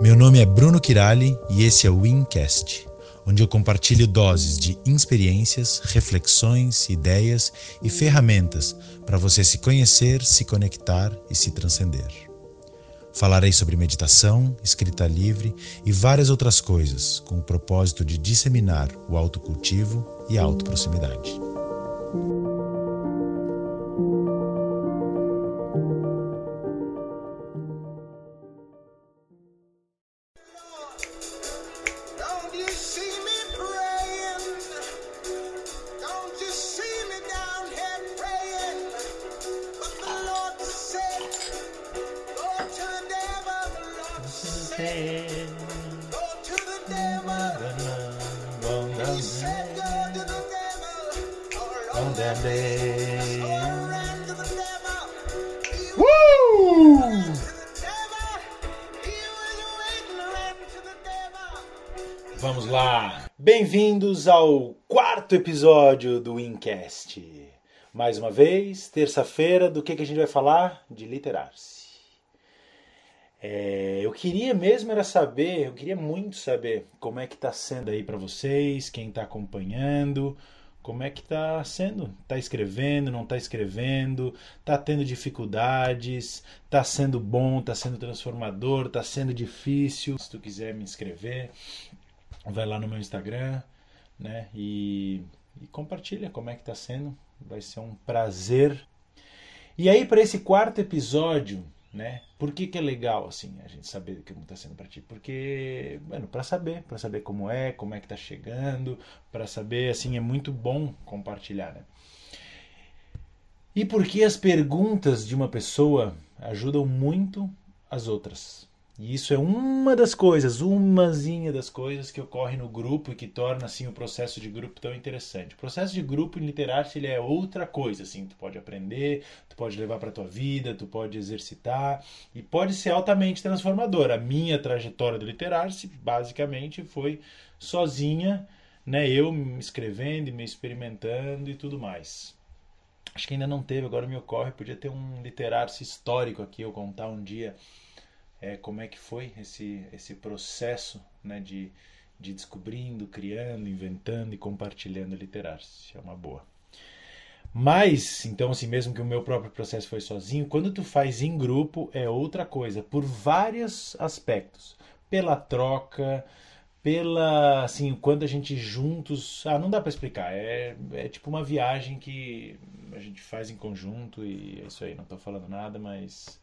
Meu nome é Bruno Kirali e esse é o Wincast, onde eu compartilho doses de experiências, reflexões, ideias e ferramentas para você se conhecer, se conectar e se transcender. Falarei sobre meditação, escrita livre e várias outras coisas, com o propósito de disseminar o autocultivo e a autoproximidade. Bem-vindos ao quarto episódio do Wincast. Mais uma vez, terça-feira, do que, que a gente vai falar? De literar-se. É, eu queria mesmo era saber, eu queria muito saber como é que tá sendo aí para vocês, quem tá acompanhando, como é que tá sendo? Tá escrevendo, não tá escrevendo? Tá tendo dificuldades? Tá sendo bom? Tá sendo transformador? Tá sendo difícil? Se tu quiser me inscrever, vai lá no meu Instagram, né? E, e compartilha como é que tá sendo. Vai ser um prazer. E aí para esse quarto episódio, né? Por que, que é legal assim a gente saber como está sendo para ti? Porque, bueno, para saber, para saber como é, como é que tá chegando, para saber assim é muito bom compartilhar, né? E porque as perguntas de uma pessoa ajudam muito as outras. E isso é uma das coisas, umazinha das coisas que ocorre no grupo e que torna assim o processo de grupo tão interessante. O processo de grupo em literar-se ele é outra coisa, assim, tu pode aprender, tu pode levar para tua vida, tu pode exercitar e pode ser altamente transformador. A minha trajetória do literar-se basicamente foi sozinha, né, eu me escrevendo e me experimentando e tudo mais. Acho que ainda não teve, agora me ocorre, podia ter um literar-se histórico aqui, eu contar um dia é, como é que foi esse, esse processo né, de, de descobrindo, criando, inventando e compartilhando literar-se. É uma boa. Mas, então, assim, mesmo que o meu próprio processo foi sozinho, quando tu faz em grupo é outra coisa, por vários aspectos. Pela troca, pela, assim, quando a gente juntos... Ah, não dá para explicar, é, é tipo uma viagem que a gente faz em conjunto e é isso aí, não tô falando nada, mas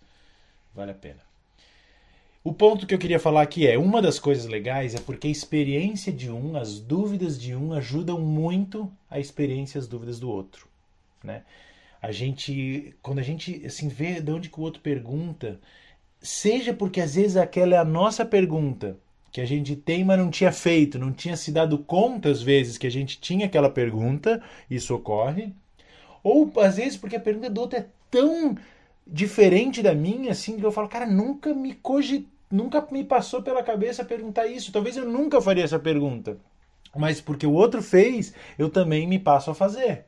vale a pena. O ponto que eu queria falar aqui é: uma das coisas legais é porque a experiência de um, as dúvidas de um ajudam muito a experiência e as dúvidas do outro, né? A gente, quando a gente assim vê de onde que o outro pergunta, seja porque às vezes aquela é a nossa pergunta que a gente tem, mas não tinha feito, não tinha se dado conta às vezes que a gente tinha aquela pergunta, isso ocorre, ou às vezes porque a pergunta do outro é tão diferente da minha, assim, que eu falo, cara, nunca me cogitei nunca me passou pela cabeça perguntar isso. Talvez eu nunca faria essa pergunta. Mas porque o outro fez, eu também me passo a fazer.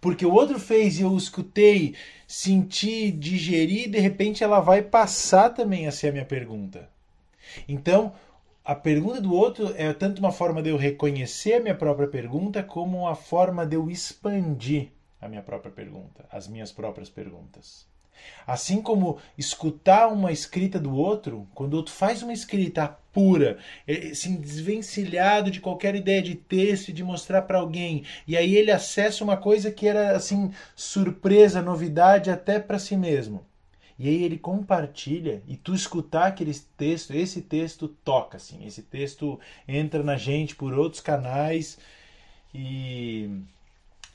Porque o outro fez e eu escutei, senti, digeri, de repente ela vai passar também a ser a minha pergunta. Então, a pergunta do outro é tanto uma forma de eu reconhecer a minha própria pergunta, como uma forma de eu expandir a minha própria pergunta, as minhas próprias perguntas. Assim como escutar uma escrita do outro, quando o outro faz uma escrita pura, assim, desvencilhado de qualquer ideia de texto de mostrar para alguém, e aí ele acessa uma coisa que era assim surpresa, novidade até para si mesmo. E aí ele compartilha e tu escutar aquele texto, esse texto toca assim, esse texto entra na gente por outros canais e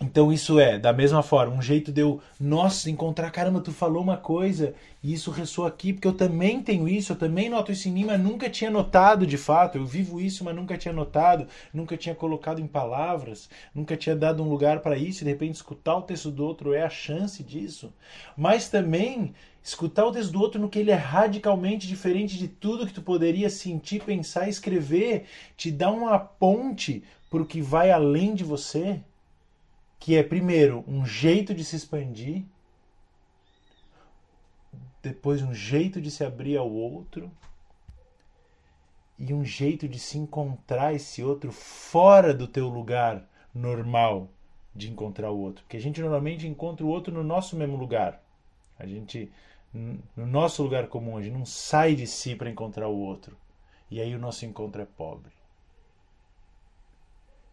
então isso é, da mesma forma, um jeito de eu, nossa, encontrar, caramba, tu falou uma coisa e isso ressoa aqui, porque eu também tenho isso, eu também noto isso em mim, mas nunca tinha notado de fato, eu vivo isso, mas nunca tinha notado, nunca tinha colocado em palavras, nunca tinha dado um lugar para isso, e de repente escutar o texto do outro é a chance disso. Mas também escutar o texto do outro no que ele é radicalmente diferente de tudo que tu poderia sentir, pensar, escrever, te dá uma ponte para o que vai além de você que é primeiro um jeito de se expandir, depois um jeito de se abrir ao outro e um jeito de se encontrar esse outro fora do teu lugar normal de encontrar o outro. Porque a gente normalmente encontra o outro no nosso mesmo lugar. A gente, no nosso lugar comum, a gente não sai de si para encontrar o outro. E aí o nosso encontro é pobre.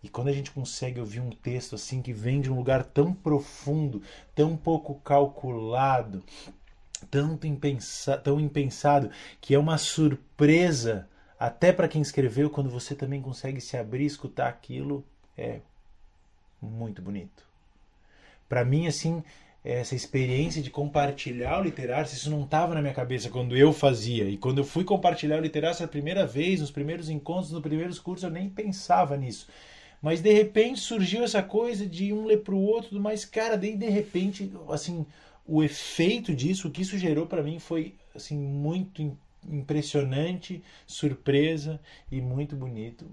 E quando a gente consegue ouvir um texto assim que vem de um lugar tão profundo, tão pouco calculado, tanto impensa, tão impensado, que é uma surpresa até para quem escreveu, quando você também consegue se abrir e escutar aquilo, é muito bonito. Para mim, assim, essa experiência de compartilhar o literário, isso não estava na minha cabeça quando eu fazia. E quando eu fui compartilhar o literário essa primeira vez, nos primeiros encontros, nos primeiros cursos, eu nem pensava nisso. Mas de repente surgiu essa coisa de um ler para o outro, mas cara, daí de repente, assim, o efeito disso, o que isso gerou para mim foi assim muito impressionante, surpresa e muito bonito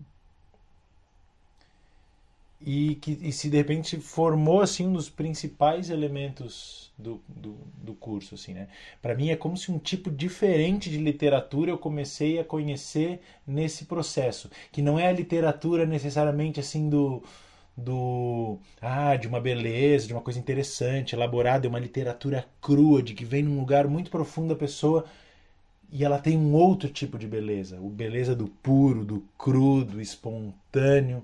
e que e se de repente formou assim um dos principais elementos do, do, do curso assim né? Para mim é como se um tipo diferente de literatura eu comecei a conhecer nesse processo. Que não é a literatura necessariamente assim do do ah de uma beleza de uma coisa interessante elaborada é uma literatura crua de que vem num lugar muito profundo da pessoa e ela tem um outro tipo de beleza. O beleza do puro do cru do espontâneo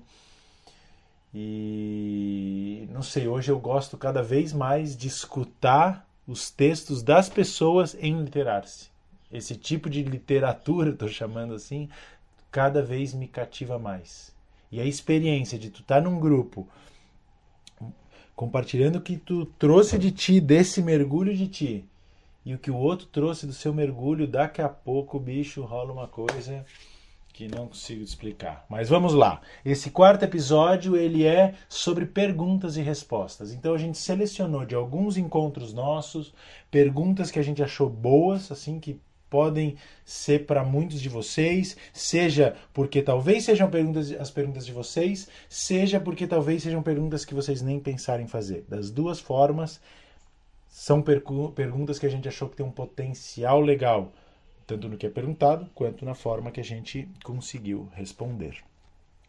e não sei, hoje eu gosto cada vez mais de escutar os textos das pessoas em literar-se. Esse tipo de literatura, estou chamando assim, cada vez me cativa mais. E a experiência de tu estar tá num grupo compartilhando o que tu trouxe de ti, desse mergulho de ti, e o que o outro trouxe do seu mergulho, daqui a pouco, bicho, rola uma coisa que não consigo explicar. Mas vamos lá. Esse quarto episódio ele é sobre perguntas e respostas. Então a gente selecionou de alguns encontros nossos perguntas que a gente achou boas, assim que podem ser para muitos de vocês, seja porque talvez sejam perguntas, as perguntas de vocês, seja porque talvez sejam perguntas que vocês nem pensaram em fazer. Das duas formas, são perguntas que a gente achou que tem um potencial legal tanto no que é perguntado quanto na forma que a gente conseguiu responder.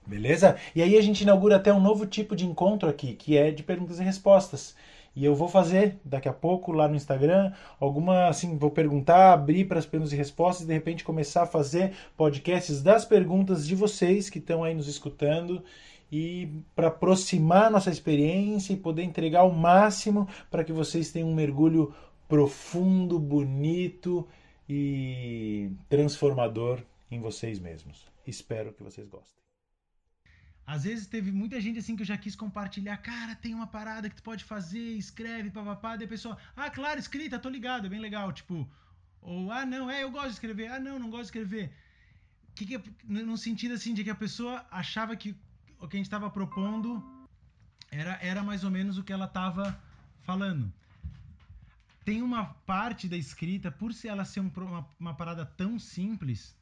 Beleza? E aí a gente inaugura até um novo tipo de encontro aqui, que é de perguntas e respostas. E eu vou fazer daqui a pouco lá no Instagram alguma assim, vou perguntar, abrir para as perguntas e respostas e de repente começar a fazer podcasts das perguntas de vocês que estão aí nos escutando e para aproximar nossa experiência e poder entregar o máximo para que vocês tenham um mergulho profundo, bonito e transformador em vocês mesmos. Espero que vocês gostem. Às vezes teve muita gente assim que eu já quis compartilhar. Cara, tem uma parada que tu pode fazer, escreve, papapá. Daí a pessoa, ah, claro, escrita, tô ligado, é bem legal. Tipo, ou, ah, não, é, eu gosto de escrever. Ah, não, não gosto de escrever. Que que, no sentido assim de que a pessoa achava que o que a gente estava propondo era, era mais ou menos o que ela estava falando tem uma parte da escrita, por se ela ser um, uma, uma parada tão simples,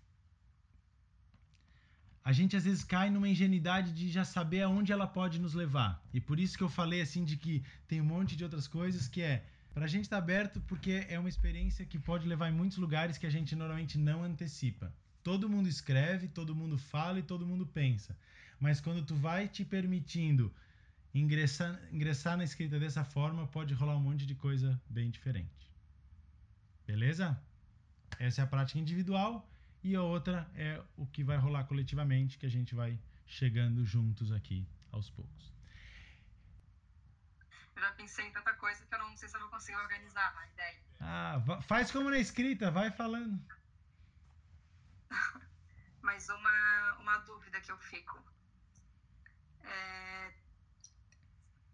a gente às vezes cai numa ingenuidade de já saber aonde ela pode nos levar. E por isso que eu falei assim de que tem um monte de outras coisas que é pra gente estar tá aberto porque é uma experiência que pode levar em muitos lugares que a gente normalmente não antecipa. Todo mundo escreve, todo mundo fala e todo mundo pensa. Mas quando tu vai te permitindo ingressar, ingressar na escrita dessa forma, pode rolar um monte de coisa bem diferente. Beleza? Essa é a prática individual e a outra é o que vai rolar coletivamente, que a gente vai chegando juntos aqui aos poucos. Eu já pensei em tanta coisa que eu não sei se eu vou conseguir organizar a ideia. Ah, faz como na escrita, vai falando. Mas uma, uma dúvida que eu fico. É,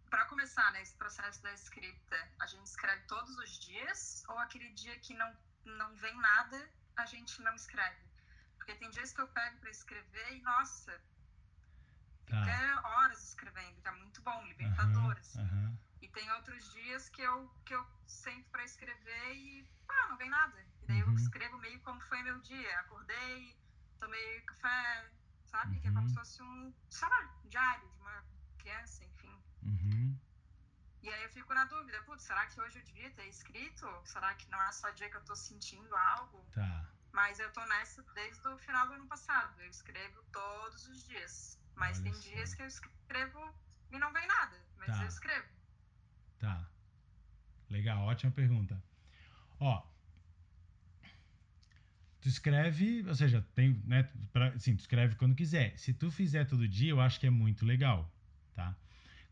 para começar nesse né, processo da escrita, a gente escreve todos os dias ou aquele dia que não, não vem nada, a gente não escreve? Porque tem dias que eu pego para escrever e, nossa, tá. até horas escrevendo, é muito bom, libertador, uhum, assim. Uhum. E tem outros dias que eu, que eu sento para escrever e, ah, não vem nada. E daí uhum. eu escrevo meio como foi meu dia. Acordei, tomei café, sabe? Que é como uhum. se fosse um, sei lá, um diário de uma criança, enfim. Uhum. E aí eu fico na dúvida, putz, será que hoje eu devia ter escrito? Será que não é só dia que eu tô sentindo algo? Tá. Mas eu tô nessa desde o final do ano passado. Eu escrevo todos os dias. Mas Olha tem só. dias que eu escrevo e não vem nada. Mas Tá. eu escrevo. Tá. Legal, ótima pergunta. Ó. Tu escreve, ou seja, tem, né, pra, assim, tu escreve quando quiser. Se tu fizer todo dia, eu acho que é muito legal, tá?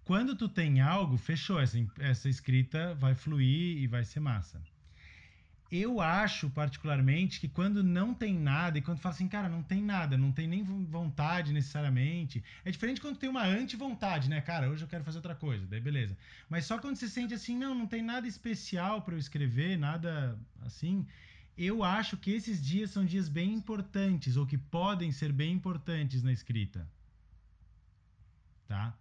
Quando tu tem algo, fechou, essa, essa escrita vai fluir e vai ser massa. Eu acho, particularmente, que quando não tem nada, e quando fala assim, cara, não tem nada, não tem nem vo- vontade necessariamente. É diferente quando tem uma anti-vontade, né? Cara, hoje eu quero fazer outra coisa, daí beleza. Mas só quando você sente assim, não, não tem nada especial para eu escrever, nada assim. Eu acho que esses dias são dias bem importantes, ou que podem ser bem importantes na escrita. Tá?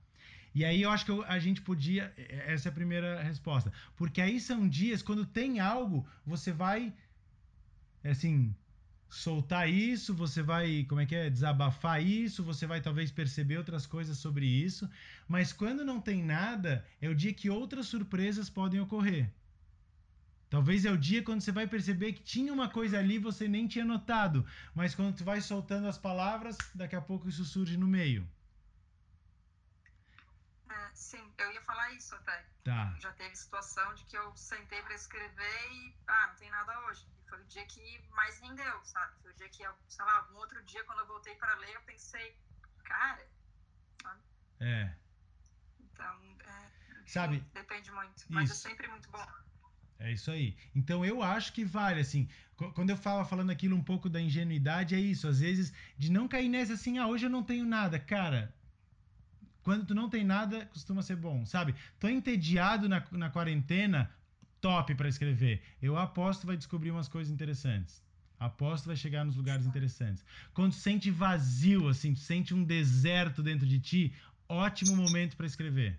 E aí eu acho que eu- a gente podia. Essa é a primeira resposta. Porque aí são dias, quando tem algo, você vai. Assim. Soltar isso, você vai, como é que é? Desabafar isso, você vai talvez perceber outras coisas sobre isso. Mas quando não tem nada, é o dia que outras surpresas podem ocorrer. Talvez é o dia quando você vai perceber que tinha uma coisa ali você nem tinha notado. Mas quando tu vai soltando as palavras, daqui a pouco isso surge no meio. É, sim, eu ia falar isso até. Tá. Já teve situação de que eu sentei pra escrever e, ah, não tem nada hoje. E foi o dia que mais rendeu, sabe? Foi o dia que, eu, sei lá, algum outro dia, quando eu voltei pra ler, eu pensei, cara, É. então, é, Sabe, Depende muito. Mas isso. é sempre muito bom. É isso aí. Então eu acho que vale, assim, qu- quando eu falo falando aquilo um pouco da ingenuidade, é isso, às vezes, de não cair nessa assim, ah, hoje eu não tenho nada. Cara, quando tu não tem nada, costuma ser bom, sabe? Tô entediado na, na quarentena, top pra escrever. Eu aposto que vai descobrir umas coisas interessantes. Aposto vai chegar nos lugares interessantes. Quando tu sente vazio, assim, sente um deserto dentro de ti, ótimo momento pra escrever.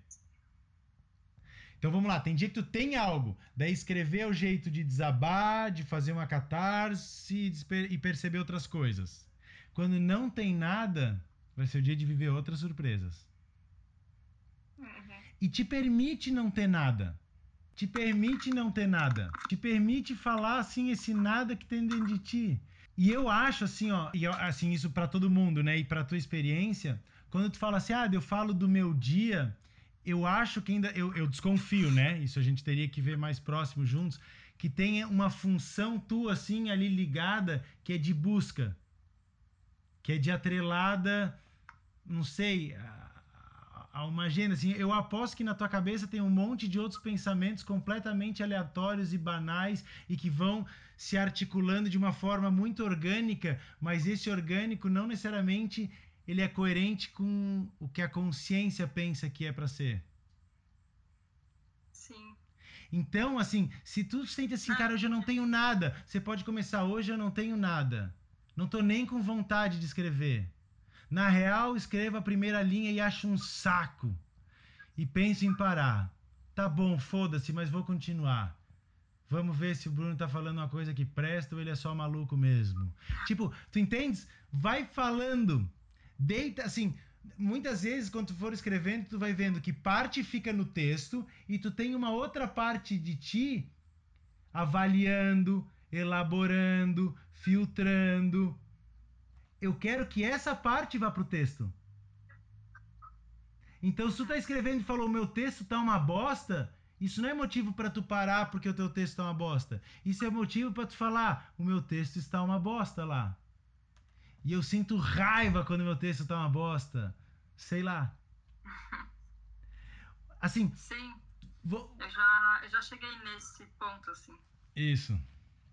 Então vamos lá, tem dia que tu tem algo, daí escrever é o jeito de desabar, de fazer uma catarse e perceber outras coisas. Quando não tem nada, vai ser o dia de viver outras surpresas. Uhum. E te permite não ter nada. Te permite não ter nada. Te permite falar assim esse nada que tem dentro de ti. E eu acho assim, ó, e assim isso pra todo mundo, né, e pra tua experiência, quando tu fala assim: "Ah, eu falo do meu dia", eu acho que ainda eu, eu desconfio, né? Isso a gente teria que ver mais próximo juntos, que tenha uma função tua assim ali ligada que é de busca, que é de atrelada, não sei, a, a uma agenda assim. Eu aposto que na tua cabeça tem um monte de outros pensamentos completamente aleatórios e banais e que vão se articulando de uma forma muito orgânica, mas esse orgânico não necessariamente ele é coerente com o que a consciência pensa que é para ser. Sim. Então, assim, se tu sente assim, cara, hoje eu não tenho nada, você pode começar hoje eu não tenho nada. Não tô nem com vontade de escrever. Na real, escreva a primeira linha e acho um saco. E penso em parar. Tá bom, foda-se, mas vou continuar. Vamos ver se o Bruno tá falando uma coisa que presta ou ele é só maluco mesmo. Tipo, tu entendes? Vai falando. Deita, assim, muitas vezes quando tu for escrevendo, tu vai vendo que parte fica no texto e tu tem uma outra parte de ti avaliando, elaborando, filtrando. Eu quero que essa parte vá pro texto. Então, se tu tá escrevendo e falou, meu texto tá uma bosta, isso não é motivo para tu parar porque o teu texto tá uma bosta. Isso é motivo para tu falar, o meu texto está uma bosta lá. E eu sinto raiva quando meu texto tá uma bosta. Sei lá. Assim, Sim, vou... eu já, eu já cheguei nesse ponto, assim, Isso.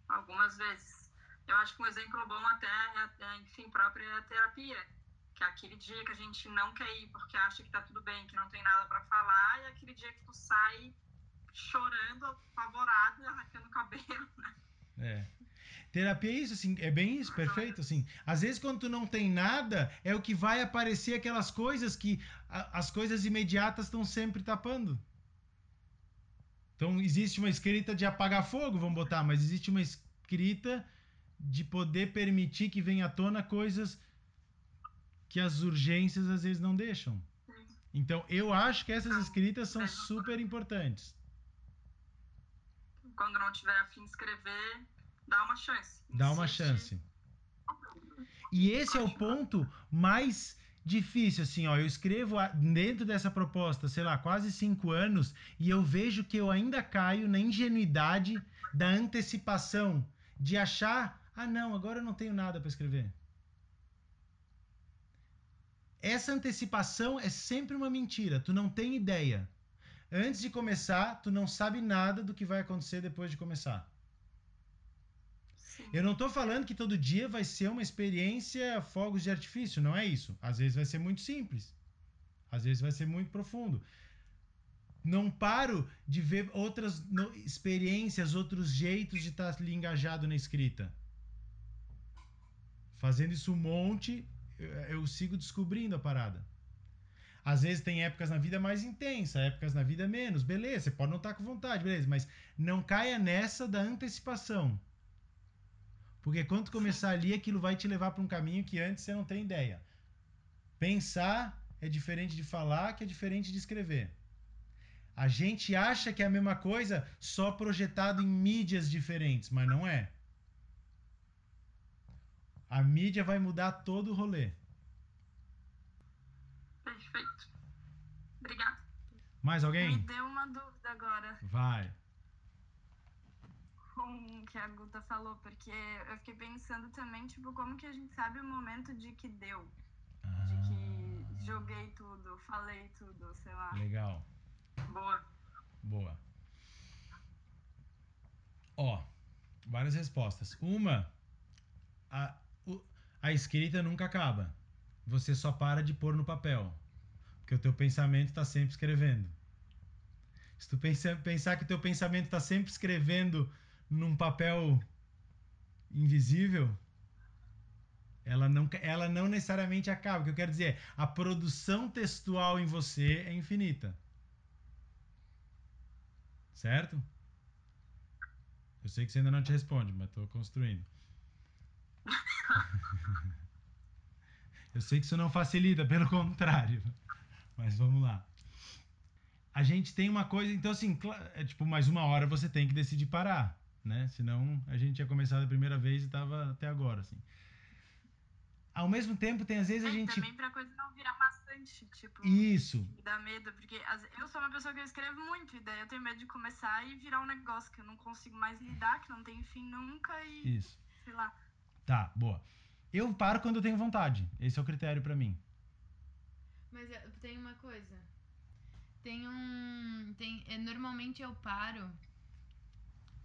algumas vezes. Eu acho que um exemplo bom até, é, é, enfim, própria terapia. Que é aquele dia que a gente não quer ir porque acha que tá tudo bem, que não tem nada pra falar, e aquele dia que tu sai chorando, apavorado, arrancando o cabelo, né? É. Terapia é isso, assim, é bem isso, perfeito, assim. Às vezes quando tu não tem nada, é o que vai aparecer aquelas coisas que a- as coisas imediatas estão sempre tapando. Então existe uma escrita de apagar fogo, vamos botar, mas existe uma escrita de poder permitir que venha à tona coisas que as urgências às vezes não deixam. Então eu acho que essas escritas são super importantes. Quando não tiver afim de escrever, Dá uma chance. Dá uma chance. E esse é o ponto mais difícil, assim, ó. Eu escrevo dentro dessa proposta, sei lá, quase cinco anos, e eu vejo que eu ainda caio na ingenuidade da antecipação, de achar, ah, não, agora eu não tenho nada para escrever. Essa antecipação é sempre uma mentira. Tu não tem ideia. Antes de começar, tu não sabe nada do que vai acontecer depois de começar. Sim. Eu não tô falando que todo dia vai ser uma experiência fogos de artifício, não é isso. Às vezes vai ser muito simples. Às vezes vai ser muito profundo. Não paro de ver outras experiências, outros jeitos de estar ali engajado na escrita. Fazendo isso um monte, eu, eu sigo descobrindo a parada. Às vezes tem épocas na vida mais intensa, épocas na vida menos. Beleza, você pode não estar com vontade, beleza, mas não caia nessa da antecipação. Porque quando começar ali, aquilo vai te levar para um caminho que antes você não tem ideia. Pensar é diferente de falar, que é diferente de escrever. A gente acha que é a mesma coisa só projetado em mídias diferentes, mas não é. A mídia vai mudar todo o rolê. Perfeito. Obrigada. Mais Me alguém? deu uma dúvida agora Vai. com o que a Guta falou, porque eu fiquei pensando também, tipo, como que a gente sabe o momento de que deu. De que joguei tudo, falei tudo, sei lá. Legal. Boa. Boa. Ó, várias respostas. Uma, a, a escrita nunca acaba. Você só para de pôr no papel. Porque o teu pensamento está sempre escrevendo. Se tu pensa, pensar que o teu pensamento está sempre escrevendo num papel invisível, ela não, ela não necessariamente acaba. O que eu quero dizer é, a produção textual em você é infinita. Certo? Eu sei que você ainda não te responde, mas tô construindo. Eu sei que isso não facilita, pelo contrário. Mas vamos lá. A gente tem uma coisa, então assim, é tipo, mais uma hora você tem que decidir parar, né? Senão a gente tinha começado a primeira vez e tava até agora, assim. Ao mesmo tempo, tem às vezes a É, gente. também pra coisa não virar bastante, tipo, Isso, dá medo, porque eu sou uma pessoa que eu escrevo muito, e daí eu tenho medo de começar e virar um negócio que eu não consigo mais lidar, que não tem fim nunca e, isso. sei lá. Tá, boa. Eu paro quando eu tenho vontade. Esse é o critério pra mim. Mas eu- tem uma coisa. Tem um. Tem, é, normalmente eu paro.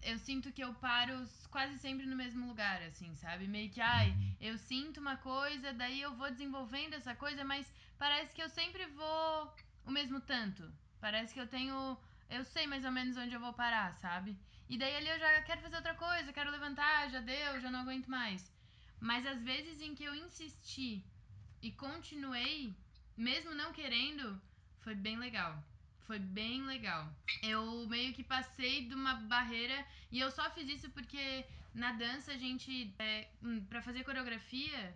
Eu sinto que eu paro quase sempre no mesmo lugar, assim, sabe? Meio que, ai, eu sinto uma coisa, daí eu vou desenvolvendo essa coisa, mas parece que eu sempre vou o mesmo tanto. Parece que eu tenho. Eu sei mais ou menos onde eu vou parar, sabe? E daí ali eu já quero fazer outra coisa, quero levantar, já deu, já não aguento mais. Mas às vezes em que eu insisti e continuei, mesmo não querendo, foi bem legal. Foi bem legal. Eu meio que passei de uma barreira e eu só fiz isso porque na dança a gente, é, hum, pra fazer coreografia,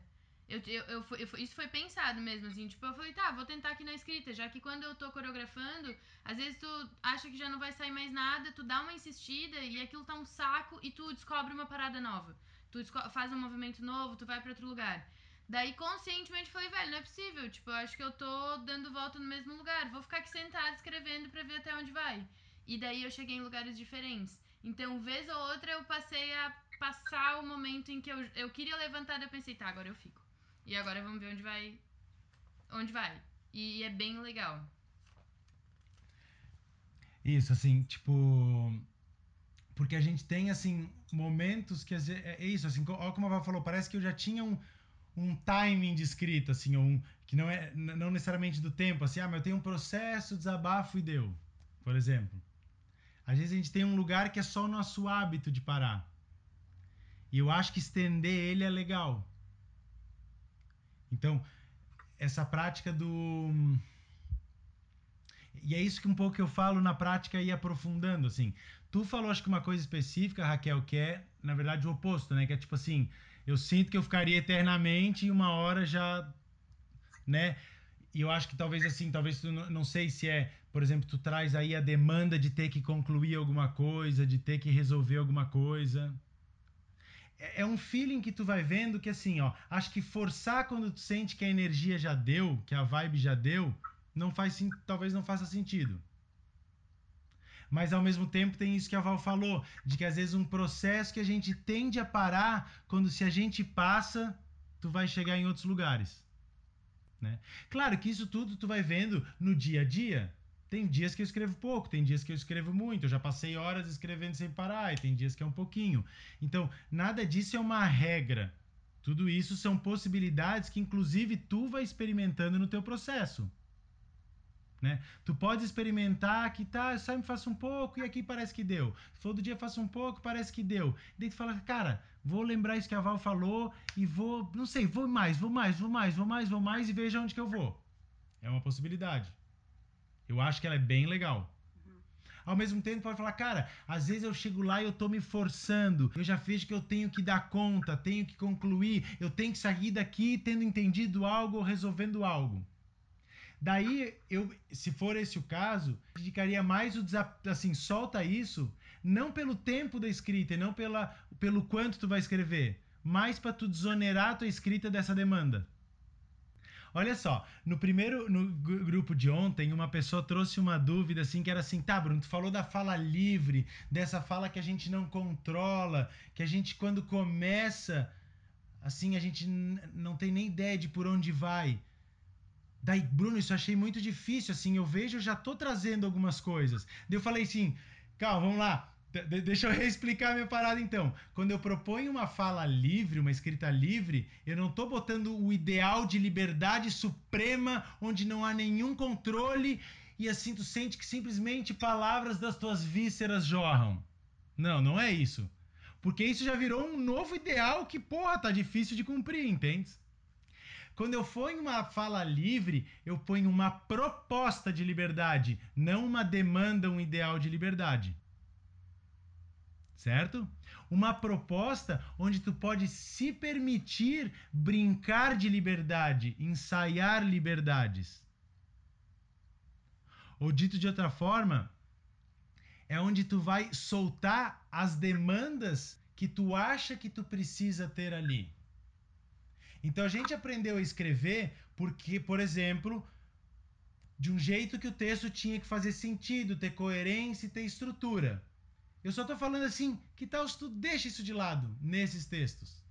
eu, eu, eu, eu isso foi pensado mesmo, assim. Tipo, eu falei, tá, vou tentar aqui na escrita, já que quando eu tô coreografando, às vezes tu acha que já não vai sair mais nada, tu dá uma insistida e aquilo tá um saco e tu descobre uma parada nova. Tu faz um movimento novo, tu vai pra outro lugar. Daí, conscientemente, falei, velho, não é possível. Tipo, eu acho que eu tô dando volta no mesmo lugar. Vou ficar aqui sentada escrevendo pra ver até onde vai. E daí eu cheguei em lugares diferentes. Então, vez ou outra, eu passei a passar o momento em que eu, eu queria levantar, eu pensei, tá, agora eu fico. E agora vamos ver onde vai. Onde vai. E é bem legal. Isso, assim, tipo. Porque a gente tem, assim, momentos que. É é isso, assim, olha como a Val falou, parece que eu já tinha um, um timing de escrita, assim, um, que não é não necessariamente do tempo, assim, ah, mas eu tenho um processo, desabafo e deu, por exemplo. Às vezes a gente tem um lugar que é só o nosso hábito de parar. E eu acho que estender ele é legal. Então, essa prática do. E é isso que um pouco eu falo na prática e aprofundando, assim. Tu falou, acho que uma coisa específica, Raquel, que é, na verdade, o oposto, né? Que é tipo assim, eu sinto que eu ficaria eternamente e uma hora já, né? E eu acho que talvez assim, talvez tu não, não sei se é, por exemplo, tu traz aí a demanda de ter que concluir alguma coisa, de ter que resolver alguma coisa. É é um feeling que tu vai vendo que assim, ó, acho que forçar quando tu sente que a energia já deu, que a vibe já deu, não faz talvez não faça sentido. Mas ao mesmo tempo tem isso que a Val falou, de que às vezes um processo que a gente tende a parar, quando se a gente passa, tu vai chegar em outros lugares. Né? Claro que isso tudo tu vai vendo no dia a dia. Tem dias que eu escrevo pouco, tem dias que eu escrevo muito. Eu já passei horas escrevendo sem parar, e tem dias que é um pouquinho. Então, nada disso é uma regra. Tudo isso são possibilidades que, inclusive, tu vai experimentando no teu processo. Né? Tu pode experimentar que tá, sai me faço um pouco e aqui parece que deu. Todo dia faço um pouco, parece que deu. Daí tu fala, cara, vou lembrar isso que a Val falou e vou, não sei, vou mais, vou mais, vou mais, vou mais, vou mais e veja onde que eu vou. É uma possibilidade. Eu acho que ela é bem legal. Ao mesmo tempo, pode falar, cara, às vezes eu chego lá e eu tô me forçando. Eu já vejo que eu tenho que dar conta, tenho que concluir, eu tenho que sair daqui tendo entendido algo ou resolvendo algo. Daí, eu, se for esse o caso, indicaria mais o assim, solta isso, não pelo tempo da escrita e não pela, pelo quanto tu vai escrever, mas para tu desonerar a tua escrita dessa demanda. Olha só, no primeiro no gru- grupo de ontem, uma pessoa trouxe uma dúvida assim que era assim, tá, Bruno, tu falou da fala livre, dessa fala que a gente não controla, que a gente quando começa, assim, a gente não tem nem ideia de por onde vai. Daí, Bruno, isso eu achei muito difícil, assim, eu vejo, já tô trazendo algumas coisas. Daí eu falei assim, calma, vamos lá. De- de- deixa eu reexplicar a minha parada então. Quando eu proponho uma fala livre, uma escrita livre, eu não tô botando o ideal de liberdade suprema, onde não há nenhum controle e assim tu sente que simplesmente palavras das tuas vísceras jorram. Não, não é isso. Porque isso já virou um novo ideal que, porra, tá difícil de cumprir, entende? Quando eu for em uma fala livre, eu ponho uma proposta de liberdade, não uma demanda, um ideal de liberdade. Certo? Uma proposta onde tu pode se permitir brincar de liberdade, ensaiar liberdades. Ou dito de outra forma, é onde tu vai soltar as demandas que tu acha que tu precisa ter ali. Então a gente aprendeu a escrever porque, por exemplo, de um jeito que o texto tinha que fazer sentido, ter coerência e ter estrutura. Eu só tô falando assim, que tal se tu deixa isso de lado nesses textos?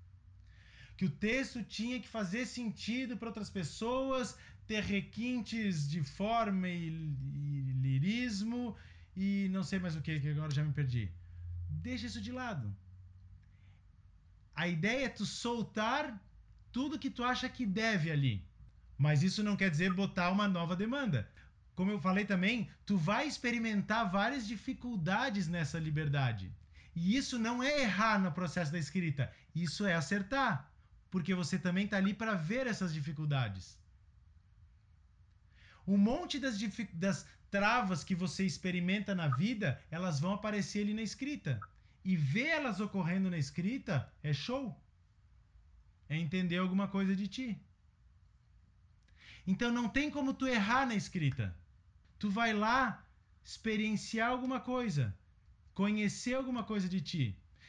Que o texto tinha que fazer sentido para outras pessoas, ter requintes de forma e, e lirismo e não sei mais o que, que agora já me perdi. Deixa isso de lado. A ideia é tu soltar tudo que tu acha que deve ali. Mas isso não quer dizer botar uma nova demanda. Como eu falei também, tu vai experimentar várias dificuldades nessa liberdade. E isso não é errar no processo da escrita, isso é acertar. Porque você também está ali para ver essas dificuldades. Um monte das, das travas que você experimenta na vida, elas vão aparecer ali na escrita. E ver elas ocorrendo na escrita é show é entender alguma coisa de ti. Então não tem como tu errar na escrita. Tu vai lá experienciar alguma coisa, conhecer alguma coisa de ti.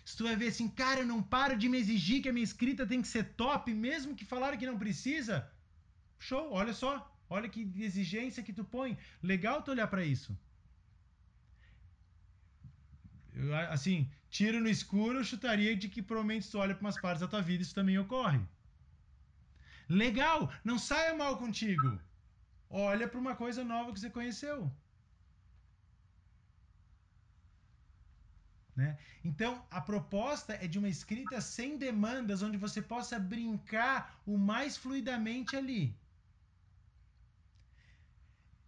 Se tu vai ver assim, cara, eu não paro de me exigir que a minha escrita tem que ser top, mesmo que falaram que não precisa. Show, olha só. Olha que exigência que tu põe. Legal tu olhar para isso. Eu, assim, tiro no escuro, eu chutaria de que provavelmente tu olha para umas partes da tua vida, isso também ocorre. Legal, não saia mal contigo. Olha para uma coisa nova que você conheceu. Né? Então, a proposta é de uma escrita sem demandas, onde você possa brincar o mais fluidamente ali.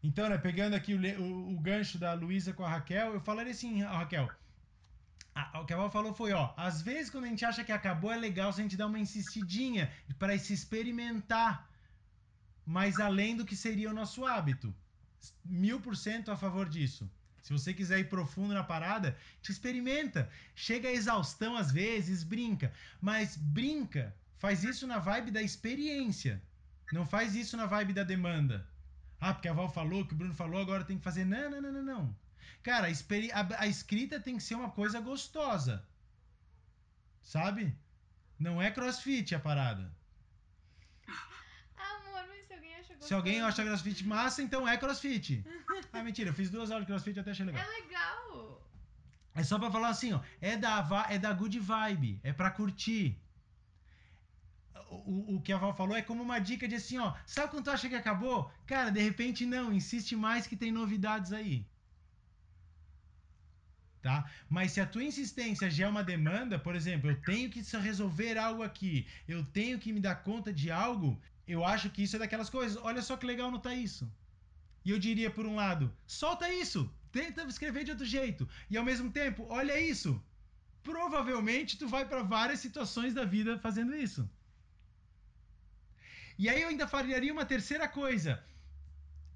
Então, né, pegando aqui o, o- o gancho da Luísa com a Raquel, eu falaria assim, Raquel, a- o que a Val falou foi, ó, às vezes quando a gente acha que acabou é legal se a gente dar uma insistidinha para se experimentar mais além do que seria o nosso hábito. Mil por cento a favor disso. Se você quiser ir profundo na parada, te experimenta. Chega a exaustão às vezes, brinca. Mas brinca, faz isso na vibe da experiência. Não faz isso na vibe da demanda. Ah, porque a Val falou, que o Bruno falou, agora tem que fazer. Não, não, não, não, não. Cara, a- a escrita tem que ser uma coisa gostosa. Sabe? Não é crossfit a parada. Se alguém acha crossfit massa, então é crossfit. Ah, mentira, eu fiz duas aulas de crossfit e até achei legal. É legal. É só pra falar assim, ó. É da, é da good vibe. É pra curtir. O, o, que a Val falou é como uma dica de assim, ó. Sabe quando tu acha que acabou? Cara, de repente não. Insiste mais que tem novidades aí. Tá? Mas se a tua insistência já é uma demanda, por exemplo, eu tenho que resolver algo aqui, eu tenho que me dar conta de algo, eu acho que isso é daquelas coisas. Olha só que legal notar isso. E eu diria, por um lado, solta isso, tenta escrever de outro jeito. E ao mesmo tempo, olha isso. Provavelmente tu vai para várias situações da vida fazendo isso. E aí eu ainda faria uma terceira coisa.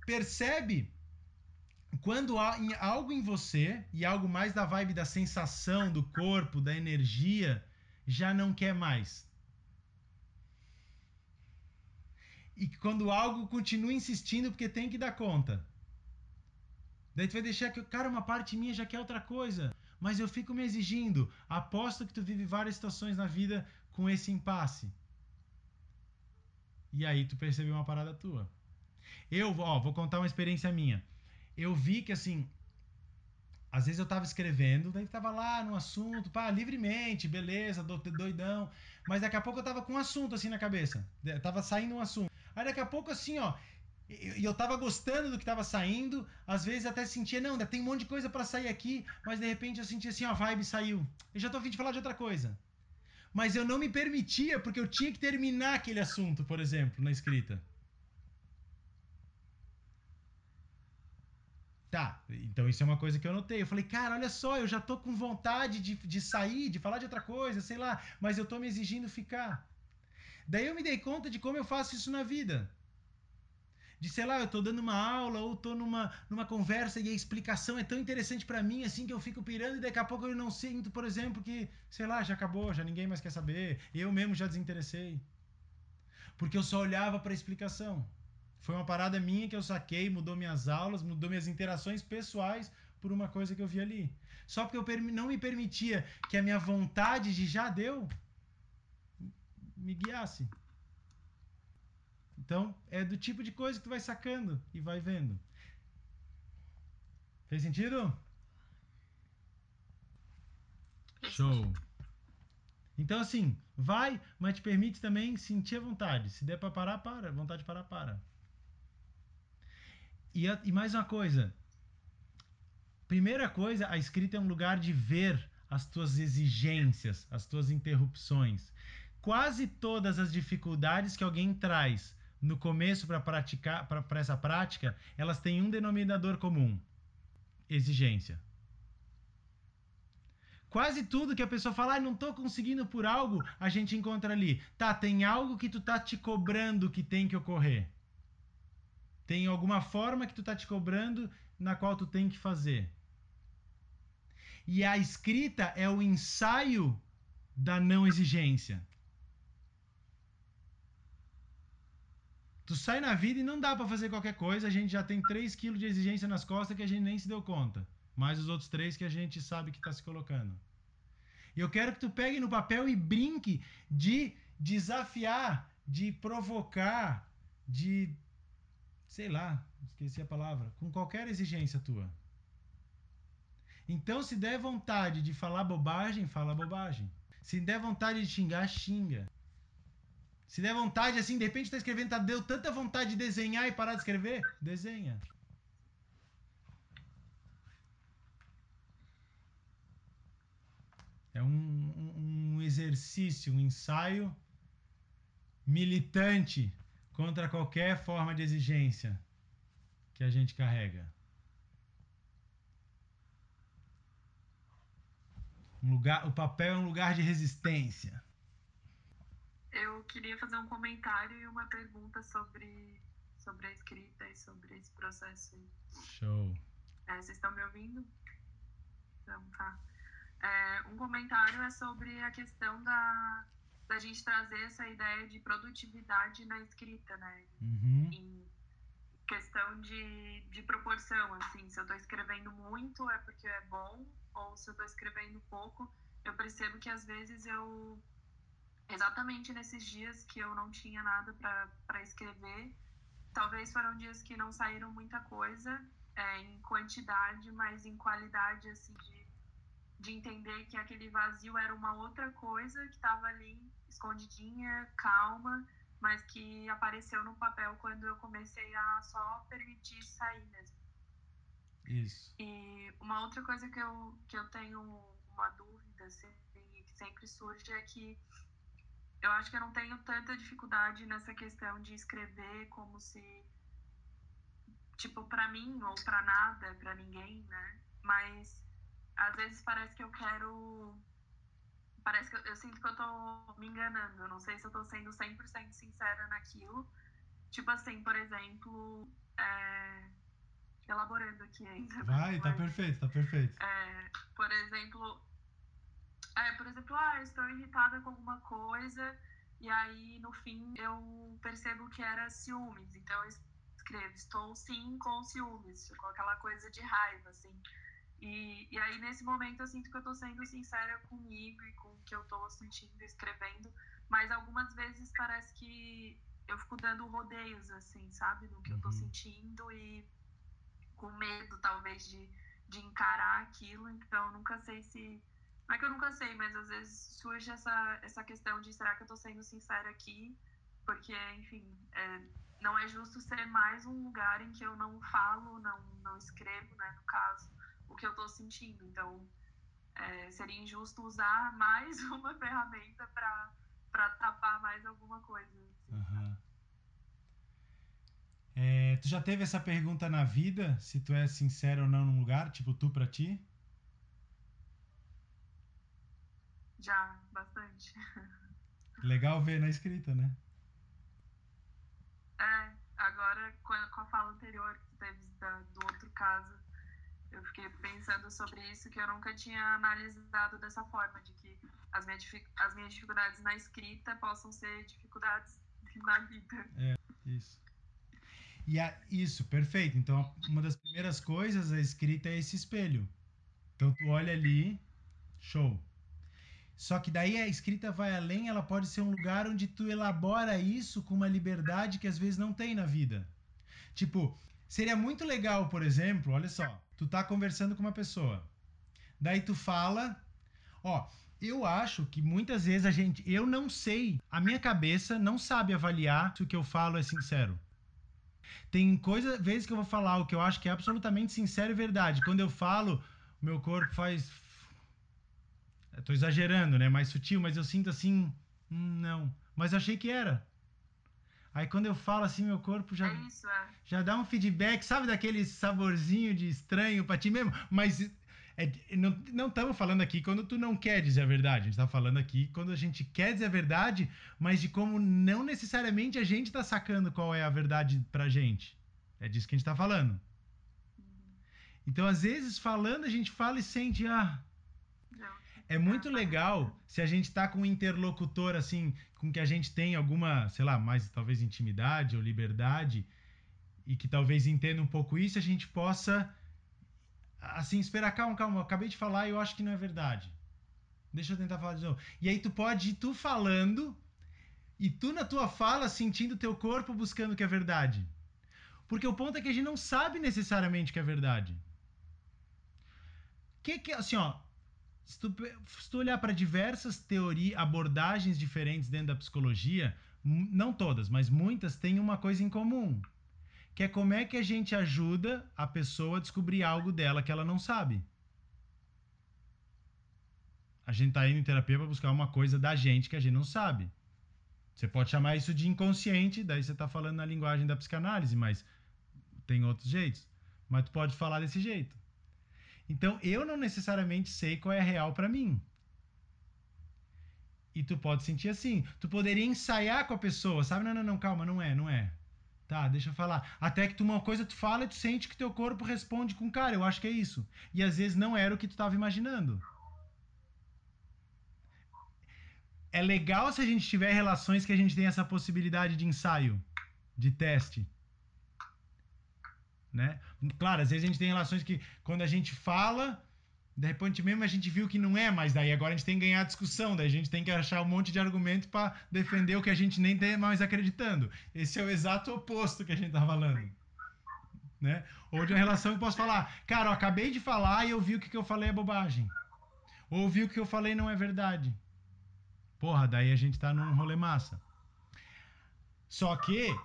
Percebe quando há em- algo em você e algo mais da vibe da sensação do corpo, da energia, já não quer mais. E quando algo continua insistindo porque tem que dar conta. Daí tu vai deixar que, cara, uma parte minha já quer outra coisa, mas eu fico me exigindo. Aposto que tu vive várias situações na vida com esse impasse. E aí tu percebeu uma parada tua. Eu, ó, vou contar uma experiência minha. Eu vi que assim, às vezes eu tava escrevendo, daí tava lá no assunto, pá, livremente, beleza, do- doidão. Mas daqui a pouco eu tava com um assunto assim na cabeça. Tava saindo um assunto. Aí daqui a pouco assim, ó, e eu tava gostando do que tava saindo, às vezes até sentia, não, ainda tem um monte de coisa pra sair aqui, mas de repente eu sentia assim, ó, a vibe saiu. Eu já tô a fim de falar de outra coisa. Mas eu não me permitia, porque eu tinha que terminar aquele assunto, por exemplo, na escrita. Tá, então isso é uma coisa que eu notei. Eu falei, cara, olha só, eu já tô com vontade de, de sair, de falar de outra coisa, sei lá, mas eu tô me exigindo ficar. Daí eu me dei conta de como eu faço isso na vida. De, sei lá, eu tô dando uma aula ou tô numa, numa conversa e a explicação é tão interessante pra mim, assim, que eu fico pirando e daqui a pouco eu não sinto, por exemplo, que, sei lá, já acabou, já ninguém mais quer saber, eu mesmo já desinteressei. Porque eu só olhava pra explicação. Foi uma parada minha que eu saquei, mudou minhas aulas, mudou minhas interações pessoais por uma coisa que eu vi ali. Só porque eu não me permitia que a minha vontade de já deu me guiasse. Então, é do tipo de coisa que tu vai sacando e vai vendo. Fez sentido? Show. Então, assim, vai, mas te permite também sentir a vontade. Se der pra parar, para. Vontade de parar, para. E, a- e mais uma coisa. Primeira coisa, a escrita é um lugar de ver as tuas exigências, as tuas interrupções. Quase todas as dificuldades que alguém traz no começo para praticar, para essa prática, elas têm um denominador comum: exigência. Quase tudo que a pessoa fala, ah, não tô conseguindo por algo, a gente encontra ali. Tá, tem algo que tu tá te cobrando que tem que ocorrer. Tem alguma forma que tu tá te cobrando na qual tu tem que fazer. E a escrita é o ensaio da não exigência. Tu sai na vida e não dá pra fazer qualquer coisa, a gente já tem 3 quilos de exigência nas costas que a gente nem se deu conta. Mais os outros três que a gente sabe que tá se colocando. E eu quero que tu pegue no papel e brinque de desafiar, de provocar, de. sei lá, esqueci a palavra. Com qualquer exigência tua. Então, se der vontade de falar bobagem, fala bobagem. Se der vontade de xingar, xinga. Se der vontade, assim, de repente tá escrevendo, tá, deu tanta vontade de desenhar e parar de escrever, desenha. É um, um, exercício, um ensaio militante contra qualquer forma de exigência que a gente carrega. Um lugar, o papel é um lugar de resistência. Eu queria fazer um comentário e uma pergunta sobre, sobre a escrita e sobre esse processo. Show. É, vocês estão me ouvindo? Então, tá. É, um comentário é sobre a questão da, da gente trazer essa ideia de produtividade na escrita, né? Uhum. Em questão de, de proporção, assim. Se eu tô escrevendo muito é porque é bom, ou se eu tô escrevendo pouco, eu percebo que às vezes eu exatamente nesses dias que eu não tinha nada para escrever. Talvez foram dias que não saíram muita coisa é, em quantidade, mas em qualidade, assim, de, de entender que aquele vazio era uma outra coisa que estava ali escondidinha, calma, mas que apareceu no papel quando eu comecei a só permitir sair mesmo. Isso. E uma outra coisa que eu, que eu tenho uma dúvida, assim, que sempre surge é que eu acho que eu não tenho tanta dificuldade nessa questão de escrever como se tipo para mim ou para nada, para ninguém, né? Mas às vezes parece que eu quero parece que eu, eu, sinto que eu tô me enganando, eu não sei se eu tô sendo 100% sincera naquilo. Tipo assim, por exemplo, é... elaborando aqui ainda. Vai, tá perfeito, tá perfeito. É, por exemplo, é, por exemplo, ah, eu estou irritada com alguma coisa e aí no fim eu percebo que era ciúmes, então eu escrevo, estou sim com ciúmes, com aquela coisa de raiva, assim. E, e aí nesse momento eu sinto que eu estou sendo sincera comigo e com o que eu estou sentindo, escrevendo, mas algumas vezes parece que eu fico dando rodeios, assim, sabe, no que eu estou Uhum. sentindo e com medo, talvez, de, de encarar aquilo, então eu nunca sei se não é que eu nunca sei, mas às vezes surge essa, essa questão de será que eu tô sendo sincera aqui? Porque, enfim, é, não é justo ser mais um lugar em que eu não falo, não, não escrevo, né, no caso, o que eu tô sentindo. Então, é, seria injusto usar mais uma ferramenta para tapar mais alguma coisa. assim. Aham. É, tu já teve essa pergunta na vida, se tu é sincero ou não num lugar, tipo tu pra ti? Já, bastante. Legal ver na escrita, né? É, agora com a, fala anterior que teve da, do outro caso, eu fiquei pensando sobre isso que eu nunca tinha analisado dessa forma, de que as minhas, as minhas dificuldades na escrita possam ser dificuldades na vida. Isso. E a, isso, perfeito. Então, uma das primeiras coisas, a escrita é esse espelho. Então, tu olha ali, show. Só que daí a escrita vai além, ela pode ser um lugar onde tu elabora isso com uma liberdade que às vezes não tem na vida. Tipo, seria muito legal, por exemplo, olha só, tu tá conversando com uma pessoa. Daí tu fala, ó, eu acho que muitas vezes a gente, eu não sei, a minha cabeça não sabe avaliar se o que eu falo é sincero. Tem coisa, vezes que eu vou falar o que eu acho que é absolutamente sincero e verdade. Quando eu falo, meu corpo faz tô exagerando, né? Mais sutil, mas eu sinto assim, hum, não. Mas eu achei que era. Aí quando eu falo assim, meu corpo já É isso, é. já dá um feedback, sabe daquele saborzinho de estranho pra ti mesmo? Mas é- não estamos falando aqui quando tu não quer dizer a verdade. A gente tá falando aqui quando a gente quer dizer a verdade, mas de como não necessariamente a gente tá sacando qual é a verdade pra gente. É disso que a gente tá falando. Então, às vezes, falando, a gente fala e sente, ah. É muito legal se a gente tá com um interlocutor assim, com que a gente tem alguma, sei lá, mais talvez intimidade ou liberdade e que talvez entenda um pouco isso, a gente possa assim esperar, calma, calma, eu acabei de falar e eu acho que não é verdade. Deixa eu tentar falar de novo. E aí tu pode ir tu falando e tu na tua fala sentindo teu corpo buscando o que é verdade. Porque o ponto é que a gente não sabe necessariamente o que é verdade. Que que assim, ó, se tu, se tu olhar para diversas teorias, abordagens diferentes dentro da psicologia, não todas, mas muitas têm uma coisa em comum, que é como é que a gente ajuda a pessoa a descobrir algo dela que ela não sabe. A gente tá indo em terapia para buscar uma coisa da gente que a gente não sabe. Você pode chamar isso de inconsciente, daí você tá falando na linguagem da psicanálise, mas tem outros jeitos. Mas tu pode falar desse jeito. Então, eu não necessariamente sei qual é real pra mim. E tu pode sentir assim. Tu poderia ensaiar com a pessoa, sabe? Não, não, não, calma, não é, não é. Tá, deixa eu falar. Até que tu uma coisa tu fala e tu sente que teu corpo responde com, cara, eu acho que é isso. E às vezes não era o que tu tava imaginando. É legal se a gente tiver relações que a gente tem essa possibilidade de ensaio, de teste. Né? Claro, às vezes a gente tem relações que quando a gente fala, De repente mesmo a gente viu que não é, mas daí agora a gente tem que ganhar discussão, daí a gente tem que achar um monte de argumento para defender o que a gente nem tem mais acreditando. Esse é o exato oposto que a gente tá falando. Né? Ou de uma relação que posso falar, cara, eu acabei de falar e eu vi o que, que eu falei é bobagem. Ou vi o que eu falei não é verdade. Porra, daí a gente tá num rolê massa. Só que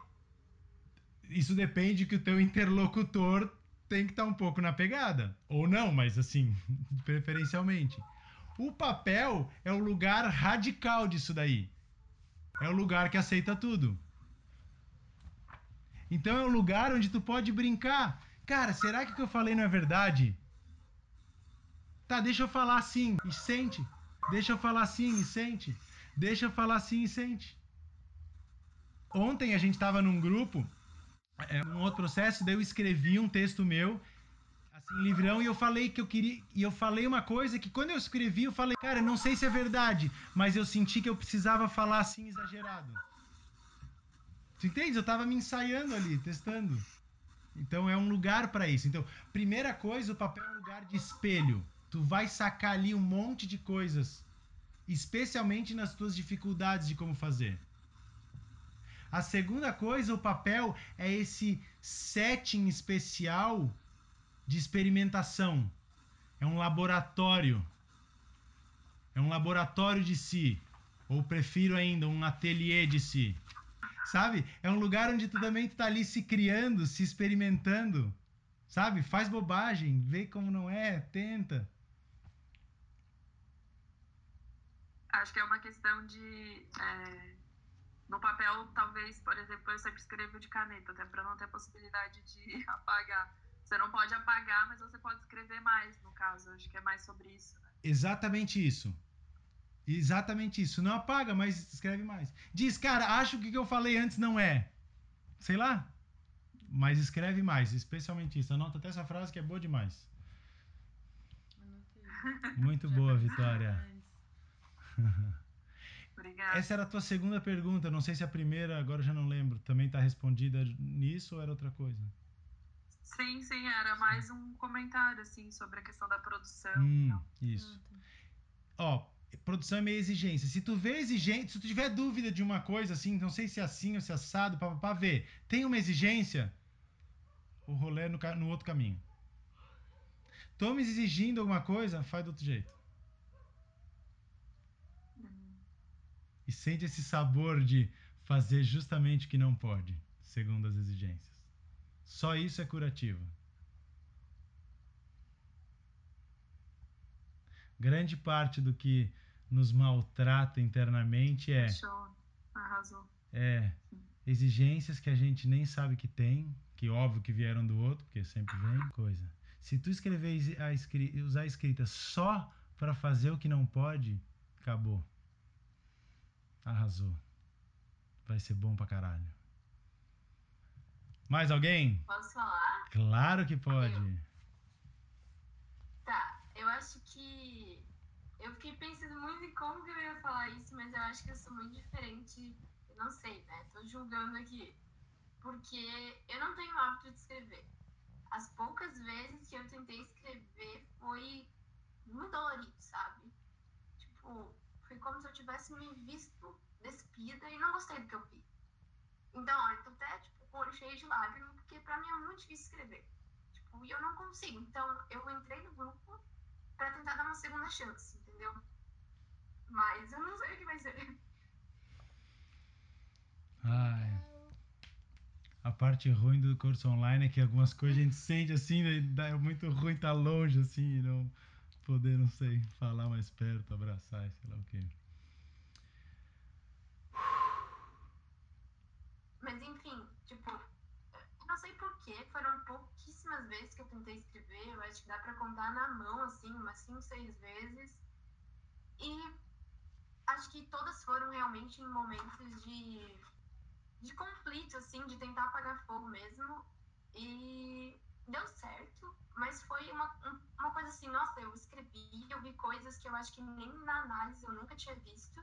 isso depende que o teu interlocutor tem que estar um pouco na pegada. Ou não, mas assim, preferencialmente. O papel é o lugar radical disso daí. É o lugar que aceita tudo. Então é o lugar onde tu pode brincar. Cara, será que o que eu falei não é verdade? Tá, deixa eu falar assim e sente. Deixa eu falar assim e sente. Deixa eu falar assim e sente. Ontem a gente tava num grupo é, um outro processo, daí eu escrevi um texto meu, assim, livrão, e eu falei que eu queria. E eu falei uma coisa que quando eu escrevi, eu falei, cara, não sei se é verdade, mas eu senti que eu precisava falar assim exagerado. Tu entende? Eu tava me ensaiando ali, testando. Então é um lugar para isso. Então, primeira coisa, o papel é um lugar de espelho. Tu vai sacar ali um monte de coisas, especialmente nas tuas dificuldades de como fazer. A segunda coisa, o papel é esse setting especial de experimentação. É um laboratório. É um laboratório de si. Ou prefiro ainda, um ateliê de si. Sabe? É um lugar onde tu também tá ali se criando, se experimentando. Sabe? Faz bobagem, vê como não é, tenta. Acho que é uma questão de. é, no papel, talvez, por exemplo, eu sempre escrevo de caneta, até para não ter a possibilidade de apagar. Você não pode apagar, mas você pode escrever mais, no caso. Acho que é mais sobre isso. Né? Exatamente isso. Exatamente isso. Não apaga, mas escreve mais. Diz, cara, acho que o que eu falei antes não é. Sei lá. Mas escreve mais, especialmente isso. Anota até essa frase que é boa demais. Muito boa, Vitória. Obrigada. Essa era a tua segunda pergunta. Não sei se a primeira, agora eu já não lembro. Também tá respondida nisso ou era outra coisa? Sim, sim, era mais um comentário, assim, sobre a questão da produção. Hum, Então, isso. Tá. Ó, produção é meio exigência. Se tu vê exigência, se tu tiver dúvida de uma coisa assim, não sei se é assim ou se é assado, pra, pra ver, tem uma exigência, o rolê é no, no outro caminho. Tô me exigindo alguma coisa, faz do outro jeito. E sente esse sabor de fazer justamente o que não pode, segundo as exigências. Só isso é curativo. Grande parte do que nos maltrata internamente é, Show. Arrasou. é exigências que a gente nem sabe que tem, que óbvio que vieram do outro, porque sempre vem coisa. Se tu escrever a escri- usar a escrita só para fazer o que não pode, acabou. Arrasou. Vai ser bom pra caralho. Mais alguém? Posso falar? Claro que pode. Tá, eu acho que. Eu fiquei pensando muito em como que eu ia falar isso, mas eu acho que eu sou muito diferente. Eu não sei, né? Tô julgando aqui. Porque eu não tenho hábito de escrever. As poucas vezes que eu tentei escrever foi muito dolorido, sabe? Tipo, foi como se eu tivesse me visto despida e não gostei do que eu vi. Então, eu tô até, tipo, com o olho cheio de lágrimas, porque pra mim é muito difícil escrever. Tipo, e eu não consigo. Então, eu entrei no grupo pra tentar dar uma segunda chance, entendeu? Mas eu não sei o que vai ser. Ai. A parte ruim do curso online é que algumas coisas a gente sente assim, é muito ruim estar longe assim, não poder, não sei, falar mais perto, abraçar, sei lá o quê. Mas enfim, tipo, não sei porquê, foram pouquíssimas vezes que eu tentei escrever, eu acho que dá pra contar na mão, assim, umas 5, 6 vezes. E acho que todas foram realmente em momentos de, de conflito, assim, de tentar apagar fogo mesmo. E deu certo, mas foi uma, um- uma coisa assim, nossa, eu escrevi, eu vi coisas que eu acho que nem na análise eu nunca tinha visto.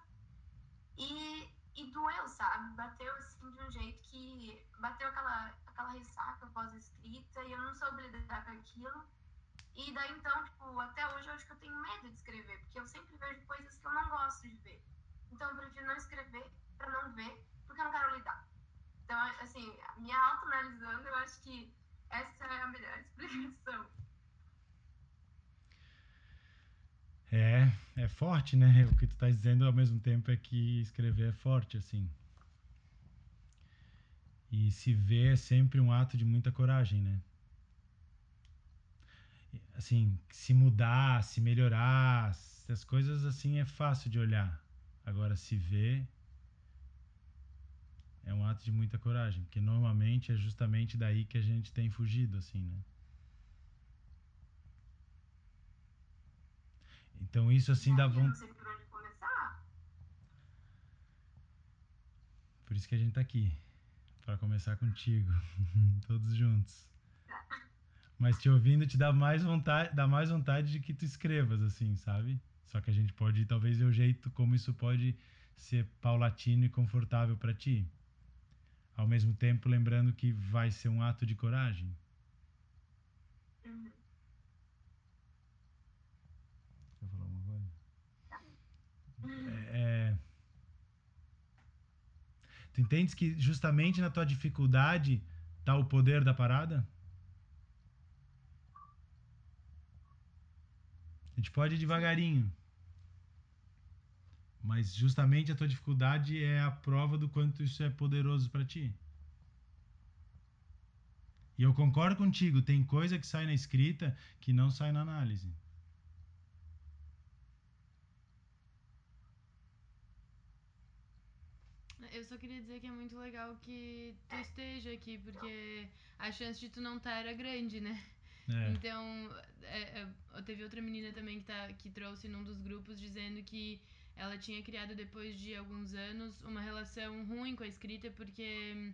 E, e doeu, sabe? Bateu assim de um jeito que bateu aquela, aquela ressaca pós-escrita e eu não soube lidar com aquilo. E daí então, tipo, até hoje eu acho que eu tenho medo de escrever, porque eu sempre vejo coisas que eu não gosto de ver. Então eu prefiro não escrever pra não ver, porque eu não quero lidar. Então, assim, me autoanalisando, eu acho que essa é a melhor explicação. É, é forte, né? O que tu tá dizendo ao mesmo tempo é que escrever é forte, assim. E se ver é sempre um ato de muita coragem, né? Assim, se mudar, se melhorar, essas coisas assim é fácil de olhar. Agora, se ver é um ato de muita coragem, porque normalmente é justamente daí que a gente tem fugido, assim, né? Então isso assim dá vontade. por isso que a gente tá aqui. Pra começar contigo. Todos juntos. Mas te ouvindo te dá mais vontade, dá mais vontade de que tu escrevas, assim, sabe? Só que a gente pode talvez ver o jeito como isso pode ser paulatino e confortável pra ti. Ao mesmo tempo, lembrando que vai ser um ato de coragem. Falar coisa? É, é... Tu entendes que justamente na tua dificuldade tá o poder da parada? A gente pode ir devagarinho. Mas justamente a tua dificuldade é a prova do quanto isso é poderoso pra ti. E eu concordo contigo, tem coisa que sai na escrita que não sai na análise. Eu só queria dizer que é muito legal que tu esteja aqui, porque a chance de tu não estar era grande, né? É. Então, é, é, teve outra menina também que, tá, que trouxe num dos grupos dizendo que ela tinha criado depois de alguns anos uma relação ruim com a escrita porque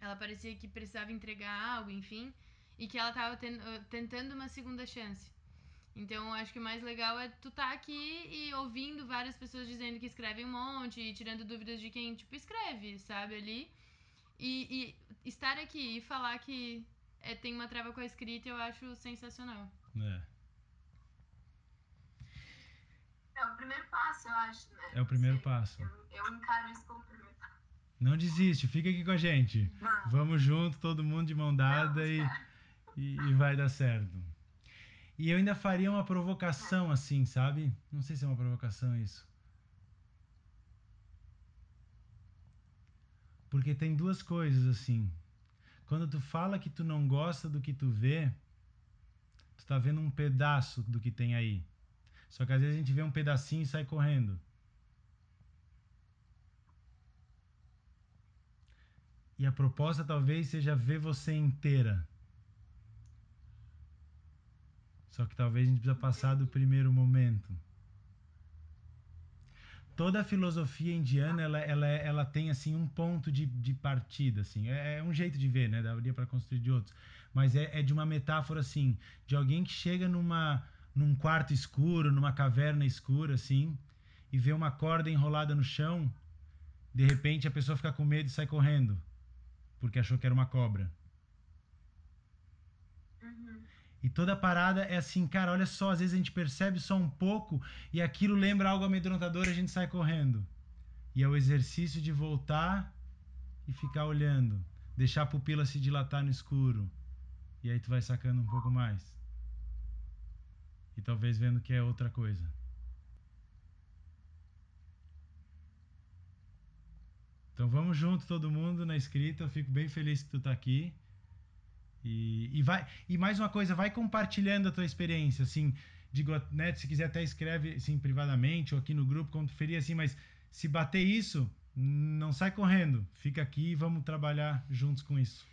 ela parecia que precisava entregar algo, enfim, e que ela estava tentando uma segunda chance. Então, acho que o mais legal é tu tá aqui e ouvindo várias pessoas dizendo que escrevem um monte e tirando dúvidas de quem, tipo, escreve, sabe, ali. E, e estar aqui e falar que é, tem uma trava com a escrita eu acho sensacional. É. É o primeiro passo, eu acho, né? É o primeiro Sei. passo. Eu, eu encaro isso como primeiro passo. Não desiste, fica aqui com a gente. Não. Vamos junto, todo mundo de mão dada Vamos, e, e, e vai dar certo. E eu ainda faria uma provocação assim, sabe? Não sei se é uma provocação isso. Porque tem duas coisas assim. Quando tu fala que tu não gosta do que tu vê, tu tá vendo um pedaço do que tem aí. Só que às vezes a gente vê um pedacinho e sai correndo. E a proposta talvez seja ver você inteira. Só que talvez a gente precisa passar do primeiro momento. Toda a filosofia indiana, ela, ela, ela tem assim um ponto de, de partida, assim. É, é um jeito de ver, né? Daria para construir de outros. Mas é, é de uma metáfora assim, de alguém que chega numa num quarto escuro, numa caverna escura, assim, e vê uma corda enrolada no chão. De repente a pessoa fica com medo e sai correndo, porque achou que era uma cobra. Uhum. E toda a parada é assim, cara, olha só, às vezes a gente percebe só um pouco e aquilo lembra algo amedrontador e a gente sai correndo. E é o exercício de voltar e ficar olhando, deixar a pupila se dilatar no escuro. E aí tu vai sacando um pouco mais. E talvez vendo que é outra coisa. Então vamos junto todo mundo na escrita, eu fico bem feliz que tu tá aqui. E, e, vai, e mais uma coisa, vai compartilhando a tua experiência, assim, digo, né, se quiser até escreve assim privadamente ou aqui no grupo, como tu preferir, assim, mas se bater isso, não sai correndo, fica aqui e vamos trabalhar juntos com isso.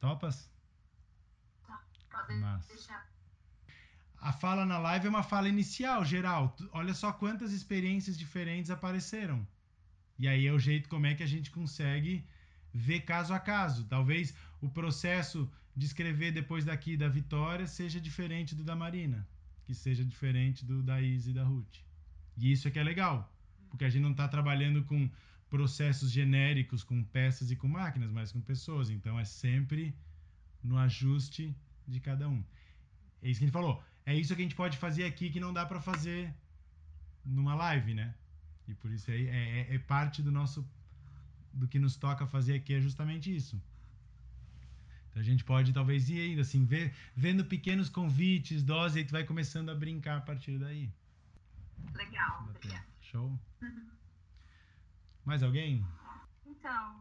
Topas? Pode Massa. deixar. A fala na live é uma fala inicial, geral. Olha só quantas experiências diferentes apareceram. E aí é o jeito como é que a gente consegue ver caso a caso. Talvez o processo de escrever depois daqui da Vitória seja diferente do da Marina, que seja diferente do da Izzy e da Ruth. E isso é que é legal, porque a gente não está trabalhando com processos genéricos, com peças e com máquinas, mas com pessoas. Então é sempre no ajuste de cada um. É isso que a gente falou. É isso que a gente pode fazer aqui que não dá pra fazer numa live, né? E por isso aí é, é, é parte do nosso do que nos toca fazer aqui é justamente isso. Então a gente pode talvez ir indo assim, ver, vendo pequenos convites, doses, e tu vai começando a brincar a partir daí. Legal, obrigada. Show? Mais alguém? Então,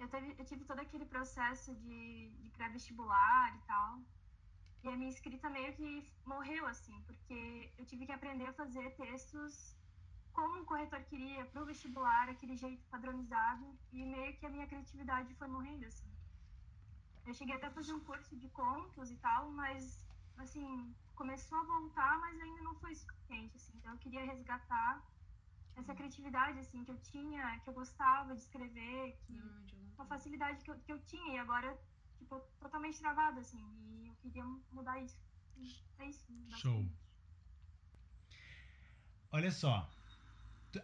eu, teve, eu tive todo aquele processo de, de pré-vestibular e tal. E a minha escrita meio que morreu, assim, porque eu tive que aprender a fazer textos como o corretor queria, pro vestibular, aquele jeito padronizado. E meio que a minha criatividade foi morrendo, assim. Eu cheguei até a fazer um curso de contos e tal, mas, assim, começou a voltar, mas ainda não foi suficiente, assim. Então eu queria resgatar essa criatividade, assim, que eu tinha, que eu gostava de escrever, que uma facilidade que eu, que eu tinha e agora, tipo, totalmente travada, assim, e eu queria mudar isso. É isso. Show. Olha só,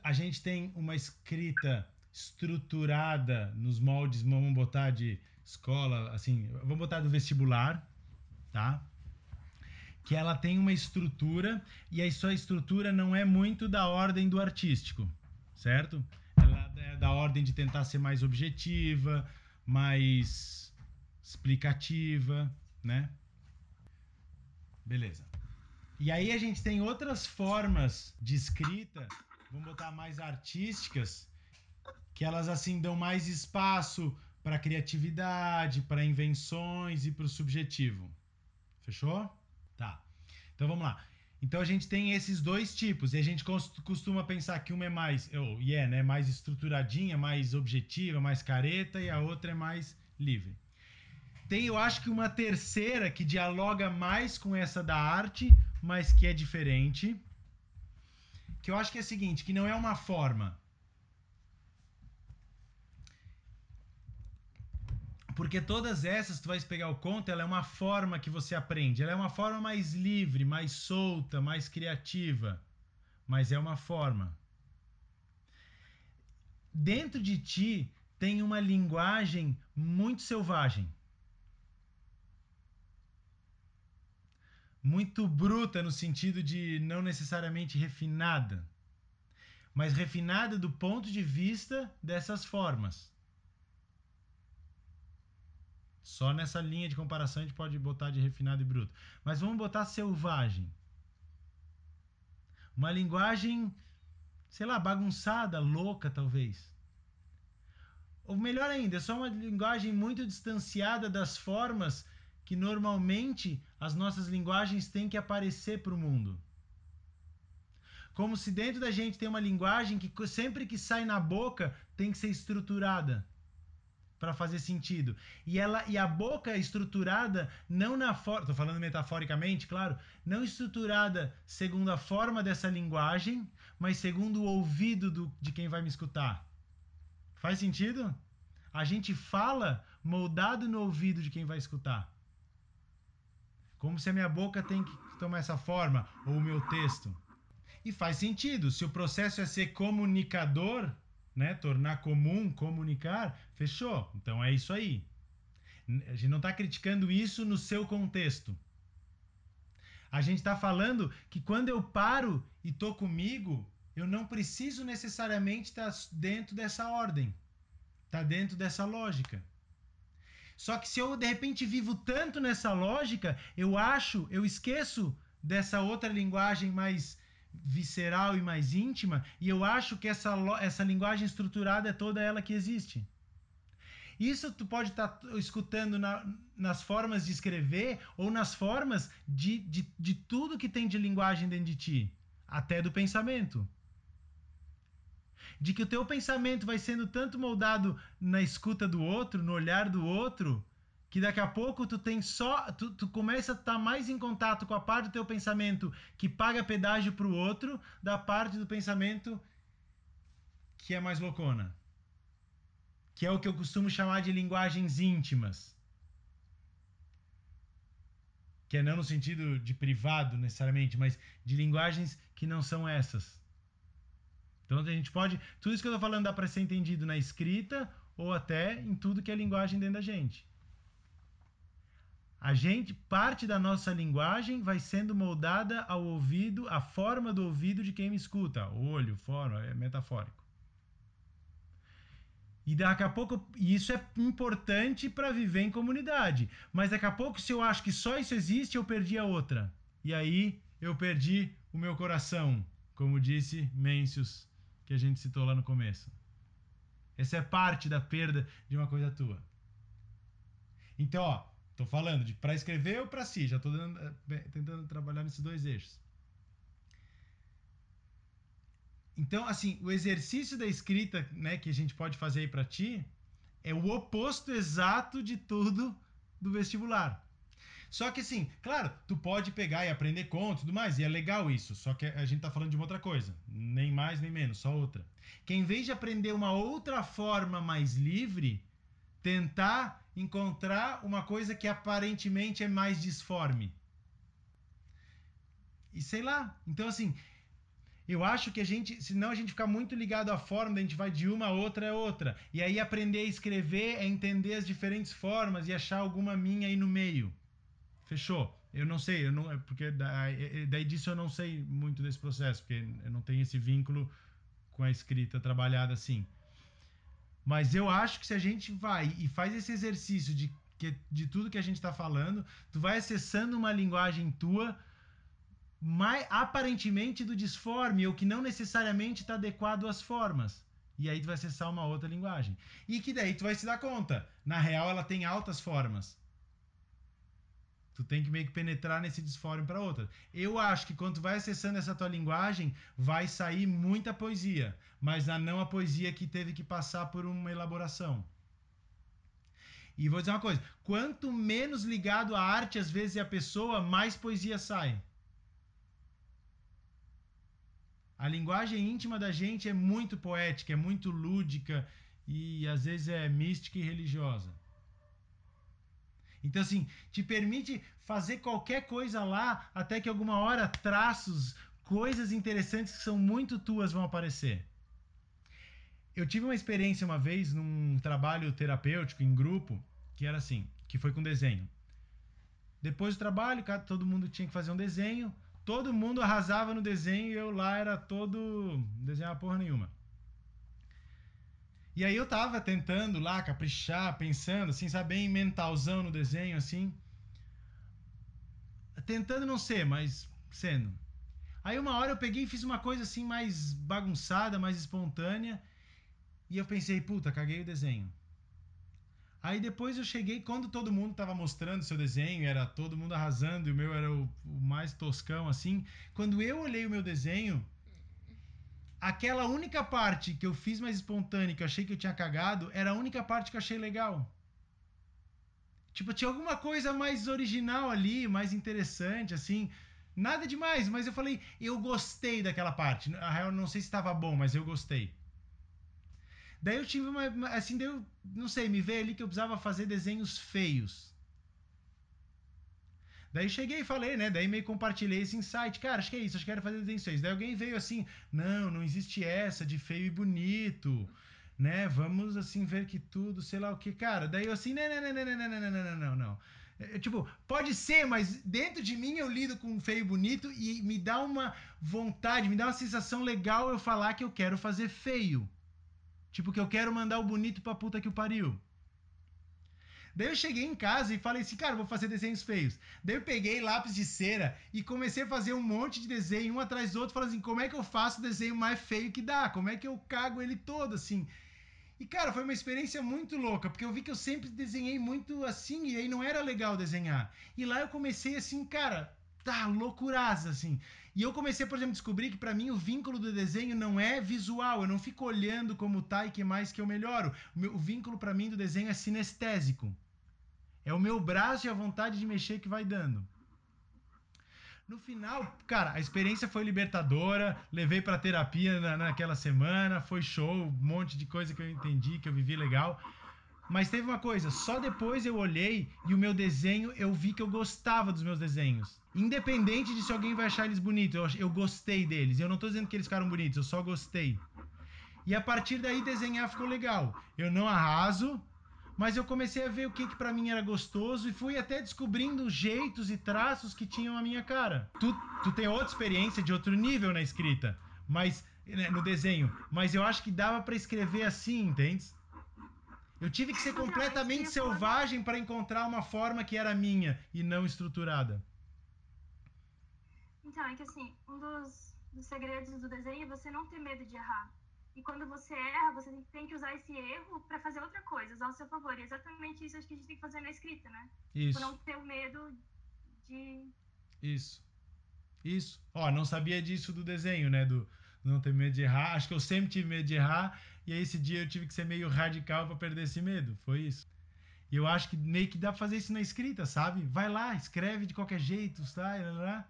a gente tem uma escrita estruturada nos moldes, vamos botar de escola, assim, vamos botar do vestibular, tá? Que ela tem uma estrutura e a sua estrutura não é muito da ordem do artístico, certo? Ela é da ordem de tentar ser mais objetiva, mais explicativa, né? Beleza. E aí a gente tem outras formas de escrita, vamos botar mais artísticas, que elas assim dão mais espaço para criatividade, para invenções e para o subjetivo. Fechou? Tá. Então vamos lá. Então a gente tem esses dois tipos e a gente cos- costuma pensar que uma é mais, ou e é, né, mais estruturadinha, mais objetiva, mais careta e a outra é mais livre. Tem, eu acho que uma terceira que dialoga mais com essa da arte, mas que é diferente. Que eu acho que é o seguinte, que não é uma forma. Porque todas essas, tu vais pegar o conto, ela é uma forma que você aprende. Ela é uma forma mais livre, mais solta, mais criativa. Mas é uma forma. Dentro de ti tem uma linguagem muito selvagem. Muito bruta no sentido de não necessariamente refinada, mas refinada do ponto de vista dessas formas. Só nessa linha de comparação a gente pode botar de refinado e bruto. Mas vamos botar selvagem. Uma linguagem, sei lá, bagunçada, louca talvez. Ou melhor ainda, é só uma linguagem muito distanciada das formas que normalmente as nossas linguagens têm que aparecer para o mundo. Como se dentro da gente tem uma linguagem que sempre que sai na boca tem que ser estruturada para fazer sentido. E ela e a boca é estruturada não na forma, tô falando metaforicamente, claro, não estruturada segundo a forma dessa linguagem, mas segundo o ouvido do, de quem vai me escutar. Faz sentido? A gente fala moldado no ouvido de quem vai escutar. Como se a minha boca tem que tomar essa forma, ou o meu texto. E faz sentido. Se o processo é ser comunicador, né, tornar comum, comunicar, fechou. Então é isso aí. A gente não está criticando isso no seu contexto. A gente está falando que quando eu paro e tô comigo, eu não preciso necessariamente estar dentro dessa ordem, tá dentro dessa lógica. Só que se eu de repente vivo tanto nessa lógica, eu acho, eu esqueço dessa outra linguagem mais visceral e mais íntima, e eu acho que essa, essa linguagem estruturada é toda ela que existe. Isso tu pode estar escutando na- nas formas de escrever ou nas formas de, de, de tudo que tem de linguagem dentro de ti, até do pensamento de que o teu pensamento vai sendo tanto moldado na escuta do outro, no olhar do outro, que daqui a pouco tu tem só tu, tu começa a estar mais em contato com a parte do teu pensamento que paga pedágio pro outro, da parte do pensamento que é mais loucona. Que é o que eu costumo chamar de linguagens íntimas. Que é não no sentido de privado necessariamente, mas de linguagens que não são essas. Então a gente pode. Tudo isso que eu tô falando dá para ser entendido na escrita ou até em tudo que é linguagem dentro da gente. A gente, parte da nossa linguagem vai sendo moldada ao ouvido, a forma do ouvido de quem me escuta. Olho, forma, é metafórico. E daqui a pouco, isso é importante para viver em comunidade. Mas daqui a pouco, se eu acho que só isso existe, eu perdi a outra. E aí eu perdi o meu coração, como disse Mencius, que a gente citou lá no começo. Essa é parte da perda de uma coisa tua. Então, ó, tô falando de para escrever ou para si, já tô dando, eh, tentando trabalhar nesses dois eixos. Então, assim, o exercício da escrita, né, que a gente pode fazer aí para ti, é o oposto exato de tudo do vestibular. Só que assim, claro, tu pode pegar e aprender contos e tudo mais, e é legal isso. Só que a gente tá falando de uma outra coisa. Nem mais, nem menos, só outra. Que em vez de aprender uma outra forma mais livre, tentar encontrar uma coisa que aparentemente é mais disforme. E sei lá. Então, assim, eu acho que a gente, senão a gente fica muito ligado à forma, a gente vai de uma a outra é outra. E aí aprender a escrever é entender as diferentes formas e achar alguma minha aí no meio. Fechou? Eu não sei, eu não, é porque daí, daí disso eu não sei muito desse processo, porque eu não tenho esse vínculo com a escrita trabalhada assim. Mas eu acho que se a gente vai e faz esse exercício de, que, de tudo que a gente está falando, tu vai acessando uma linguagem tua mais, aparentemente do disforme, ou que não necessariamente está adequado às formas. E aí tu vai acessar uma outra linguagem. E que daí tu vai se dar conta. Na real, ela tem altas formas. Tu tem que meio que penetrar nesse disforme para outra. Eu acho que quando tu vai acessando essa tua linguagem, vai sair muita poesia, mas não a poesia que teve que passar por uma elaboração. E vou dizer uma coisa: quanto menos ligado à arte às vezes é a pessoa, mais poesia sai. A linguagem íntima da gente é muito poética, é muito lúdica e às vezes é mística e religiosa. Então, assim, te permite fazer qualquer coisa lá, até que alguma hora traços, coisas interessantes que são muito tuas vão aparecer. Eu tive uma experiência uma vez num trabalho terapêutico em grupo, que era assim, que foi com desenho. Depois do trabalho, todo mundo tinha que fazer um desenho, todo mundo arrasava no desenho e eu lá era todo. desenhava porra nenhuma. E aí eu tava tentando lá caprichar, pensando, assim, sabe, bem mentalzão no desenho, assim. Tentando não ser, mas sendo. Aí uma hora eu peguei e fiz uma coisa assim mais bagunçada, mais espontânea. E eu pensei, puta, caguei o desenho. Aí depois eu cheguei, quando todo mundo tava mostrando seu desenho, era todo mundo arrasando, e o meu era o, o mais toscão, assim. Quando eu olhei o meu desenho, aquela única parte que eu fiz mais espontânea, que eu achei que eu tinha cagado, era a única parte que eu achei legal. Tipo, tinha alguma coisa mais original ali, mais interessante, assim. Nada demais, mas eu falei, eu gostei daquela parte. Na real, não sei se estava bom, mas eu gostei. Daí eu tive uma. Assim, daí eu, não sei, me veio ali que eu precisava fazer desenhos feios. Daí cheguei e falei, né? Daí meio compartilhei esse insight. Cara, acho que é isso, acho que quero fazer desenhos. Daí alguém veio assim, não, não existe essa de feio e bonito, né? Vamos assim ver que tudo, sei lá o que. Cara, daí eu assim, não, não, não, não, não, não, não, não, não, não. É, tipo, pode ser, mas dentro de mim eu lido com feio e bonito e me dá uma vontade, me dá uma sensação legal eu falar que eu quero fazer feio. Tipo, que eu quero mandar o bonito pra puta que o pariu. Daí eu cheguei em casa e falei assim, cara, vou fazer desenhos feios. Daí eu peguei lápis de cera e comecei a fazer um monte de desenho, um atrás do outro, falando assim, como é que eu faço o desenho mais feio que dá? Como é que eu cago ele todo, assim? E, cara, foi uma experiência muito louca, porque eu vi que eu sempre desenhei muito assim, e aí não era legal desenhar. E lá eu comecei assim, cara, tá, loucuraça, assim. E eu comecei, por exemplo, a descobrir que para mim o vínculo do desenho não é visual, eu não fico olhando como tá e que mais que eu melhoro. O, meu, o vínculo para mim do desenho é sinestésico. É o meu braço e a vontade de mexer que vai dando. No final, cara, a experiência foi libertadora. Levei pra terapia na, naquela semana. Foi show, um monte de coisa que eu entendi, que eu vivi legal. Mas teve uma coisa, só depois eu olhei e o meu desenho, eu vi que eu gostava dos meus desenhos. Independente de se alguém vai achar eles bonitos, eu, eu gostei deles. Eu não tô dizendo que eles ficaram bonitos, eu só gostei. E a partir daí desenhar ficou legal. Eu não arraso, mas eu comecei a ver o que, que para mim era gostoso e fui até descobrindo jeitos e traços que tinham a minha cara. Tu, tu tem outra experiência de outro nível na escrita, mas né, no desenho, mas eu acho que dava para escrever assim, entende? Eu tive que ser completamente selvagem para encontrar uma forma que era minha e não estruturada. Então, é que assim, um dos, dos segredos do desenho é você não ter medo de errar. E quando você erra, você tem que usar esse erro para fazer outra coisa, usar ao seu favor. E é exatamente isso acho que a gente tem que fazer na escrita, né? Isso. Por não ter o medo de. Isso. Isso. Ó, não sabia disso do desenho, né? Do não ter medo de errar. Acho que eu sempre tive medo de errar. E aí esse dia eu tive que ser meio radical pra perder esse medo. Foi isso. E eu acho que meio que dá pra fazer isso na escrita, sabe? Vai lá, escreve de qualquer jeito, lá.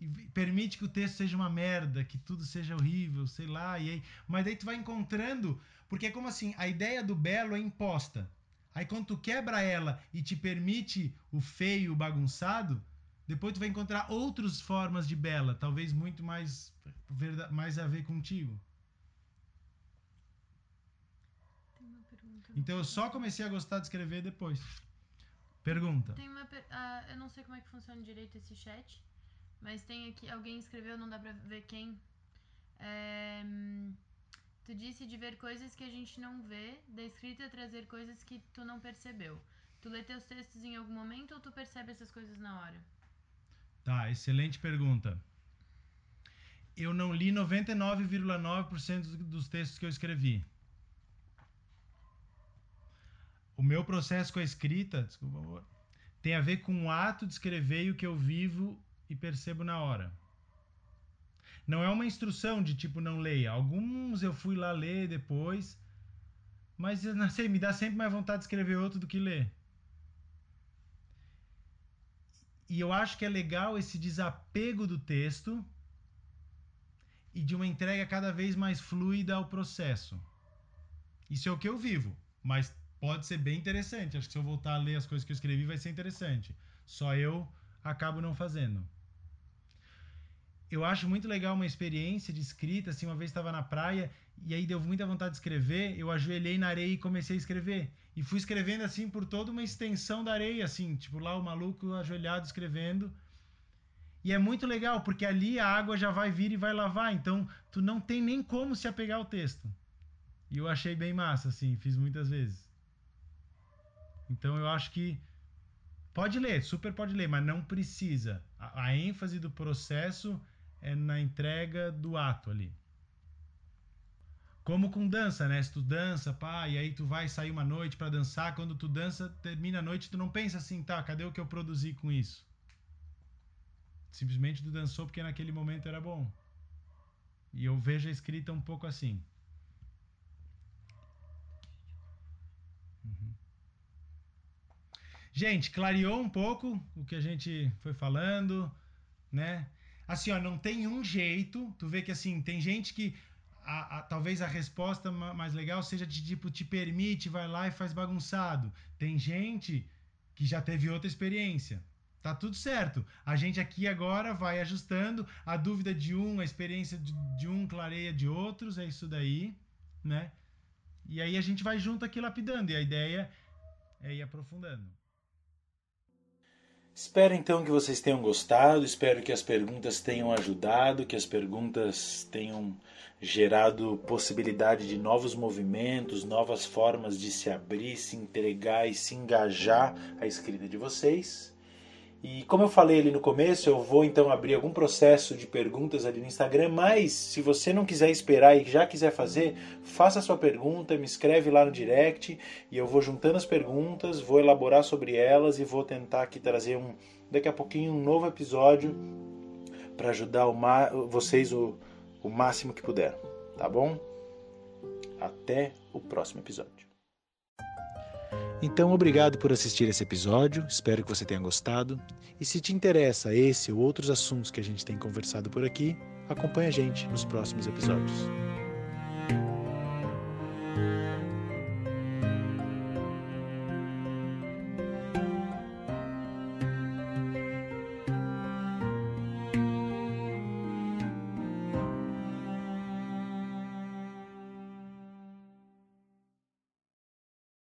E permite que o texto seja uma merda, que tudo seja horrível, sei lá. E aí, mas daí tu vai encontrando. Porque é como assim, a ideia do belo é imposta. Aí quando tu quebra ela e te permite o feio, o bagunçado, depois tu vai encontrar outras formas de bela, talvez muito mais mais a ver contigo. Tem uma pergunta. Então eu só comecei a gostar de escrever depois. Pergunta. Tem uma. per- ah, eu não sei como é que funciona direito esse chat, mas tem aqui. Alguém escreveu, não dá pra ver quem. É, tu disse de ver coisas que a gente não vê, da escrita trazer coisas que tu não percebeu. Tu lê teus textos em algum momento ou tu percebe essas coisas na hora? Tá, excelente pergunta. Eu não li 99,9% dos- textos que eu escrevi. O meu processo com a escrita, desculpa, tem a ver com o ato de escrever e o que eu vivo e percebo na hora. Não é uma instrução de tipo não leia. Alguns eu fui lá ler depois, mas não sei, me dá sempre mais vontade de escrever outro do que ler. E eu acho que é legal esse desapego do texto e de uma entrega cada vez mais fluida ao processo. Isso é o que eu vivo, mas pode ser bem interessante. Acho que se eu voltar a ler as coisas que eu escrevi vai ser interessante. Só eu acabo não fazendo. Eu acho muito legal uma experiência de escrita, assim, uma vez estava na praia e aí deu muita vontade de escrever, eu ajoelhei na areia e comecei a escrever. E fui escrevendo assim por toda uma extensão da areia, assim, tipo lá o maluco ajoelhado escrevendo. E é muito legal, porque ali a água já vai vir e vai lavar, então tu não tem nem como se apegar ao texto. E eu achei bem massa, assim, fiz muitas vezes. Então eu acho que pode ler, super pode ler, mas não precisa. A, a ênfase do processo é na entrega do ato ali. Como com dança, né? Se tu dança, pá, e aí tu vai sair uma noite pra dançar, quando tu dança, termina a noite, tu não pensa assim, tá, cadê o que eu produzi com isso? Simplesmente tu dançou porque naquele momento era bom. E eu vejo a escrita um pouco assim. Uhum. Gente, clareou um pouco o que a gente foi falando, né? Assim, ó, não tem um jeito. Tu vê que assim, tem gente que a- a- talvez a resposta ma- mais legal seja de tipo, te permite, vai lá e faz bagunçado. Tem gente que já teve outra experiência. Tá tudo certo. A gente aqui agora vai ajustando. A dúvida de um, a experiência de, de um clareia de outros, é isso daí, né? E aí a gente vai junto aqui lapidando. E a ideia é ir aprofundando. Espero então que vocês tenham gostado, espero que as perguntas tenham ajudado, que as perguntas tenham gerado possibilidade de novos movimentos, novas formas de se abrir, se entregar e se engajar à escrita de vocês. E como eu falei ali no começo, eu vou então abrir algum processo de perguntas ali no Instagram, mas se você não quiser esperar e já quiser fazer, faça a sua pergunta, me escreve lá no direct e eu vou juntando as perguntas, vou elaborar sobre elas e vou tentar aqui trazer um daqui a pouquinho um novo episódio para ajudar o vocês o, o máximo que puder, tá bom? Até o próximo episódio. Então, obrigado por assistir esse episódio, espero que você tenha gostado. E se te interessa esse ou outros assuntos que a gente tem conversado por aqui, acompanhe a gente nos próximos episódios.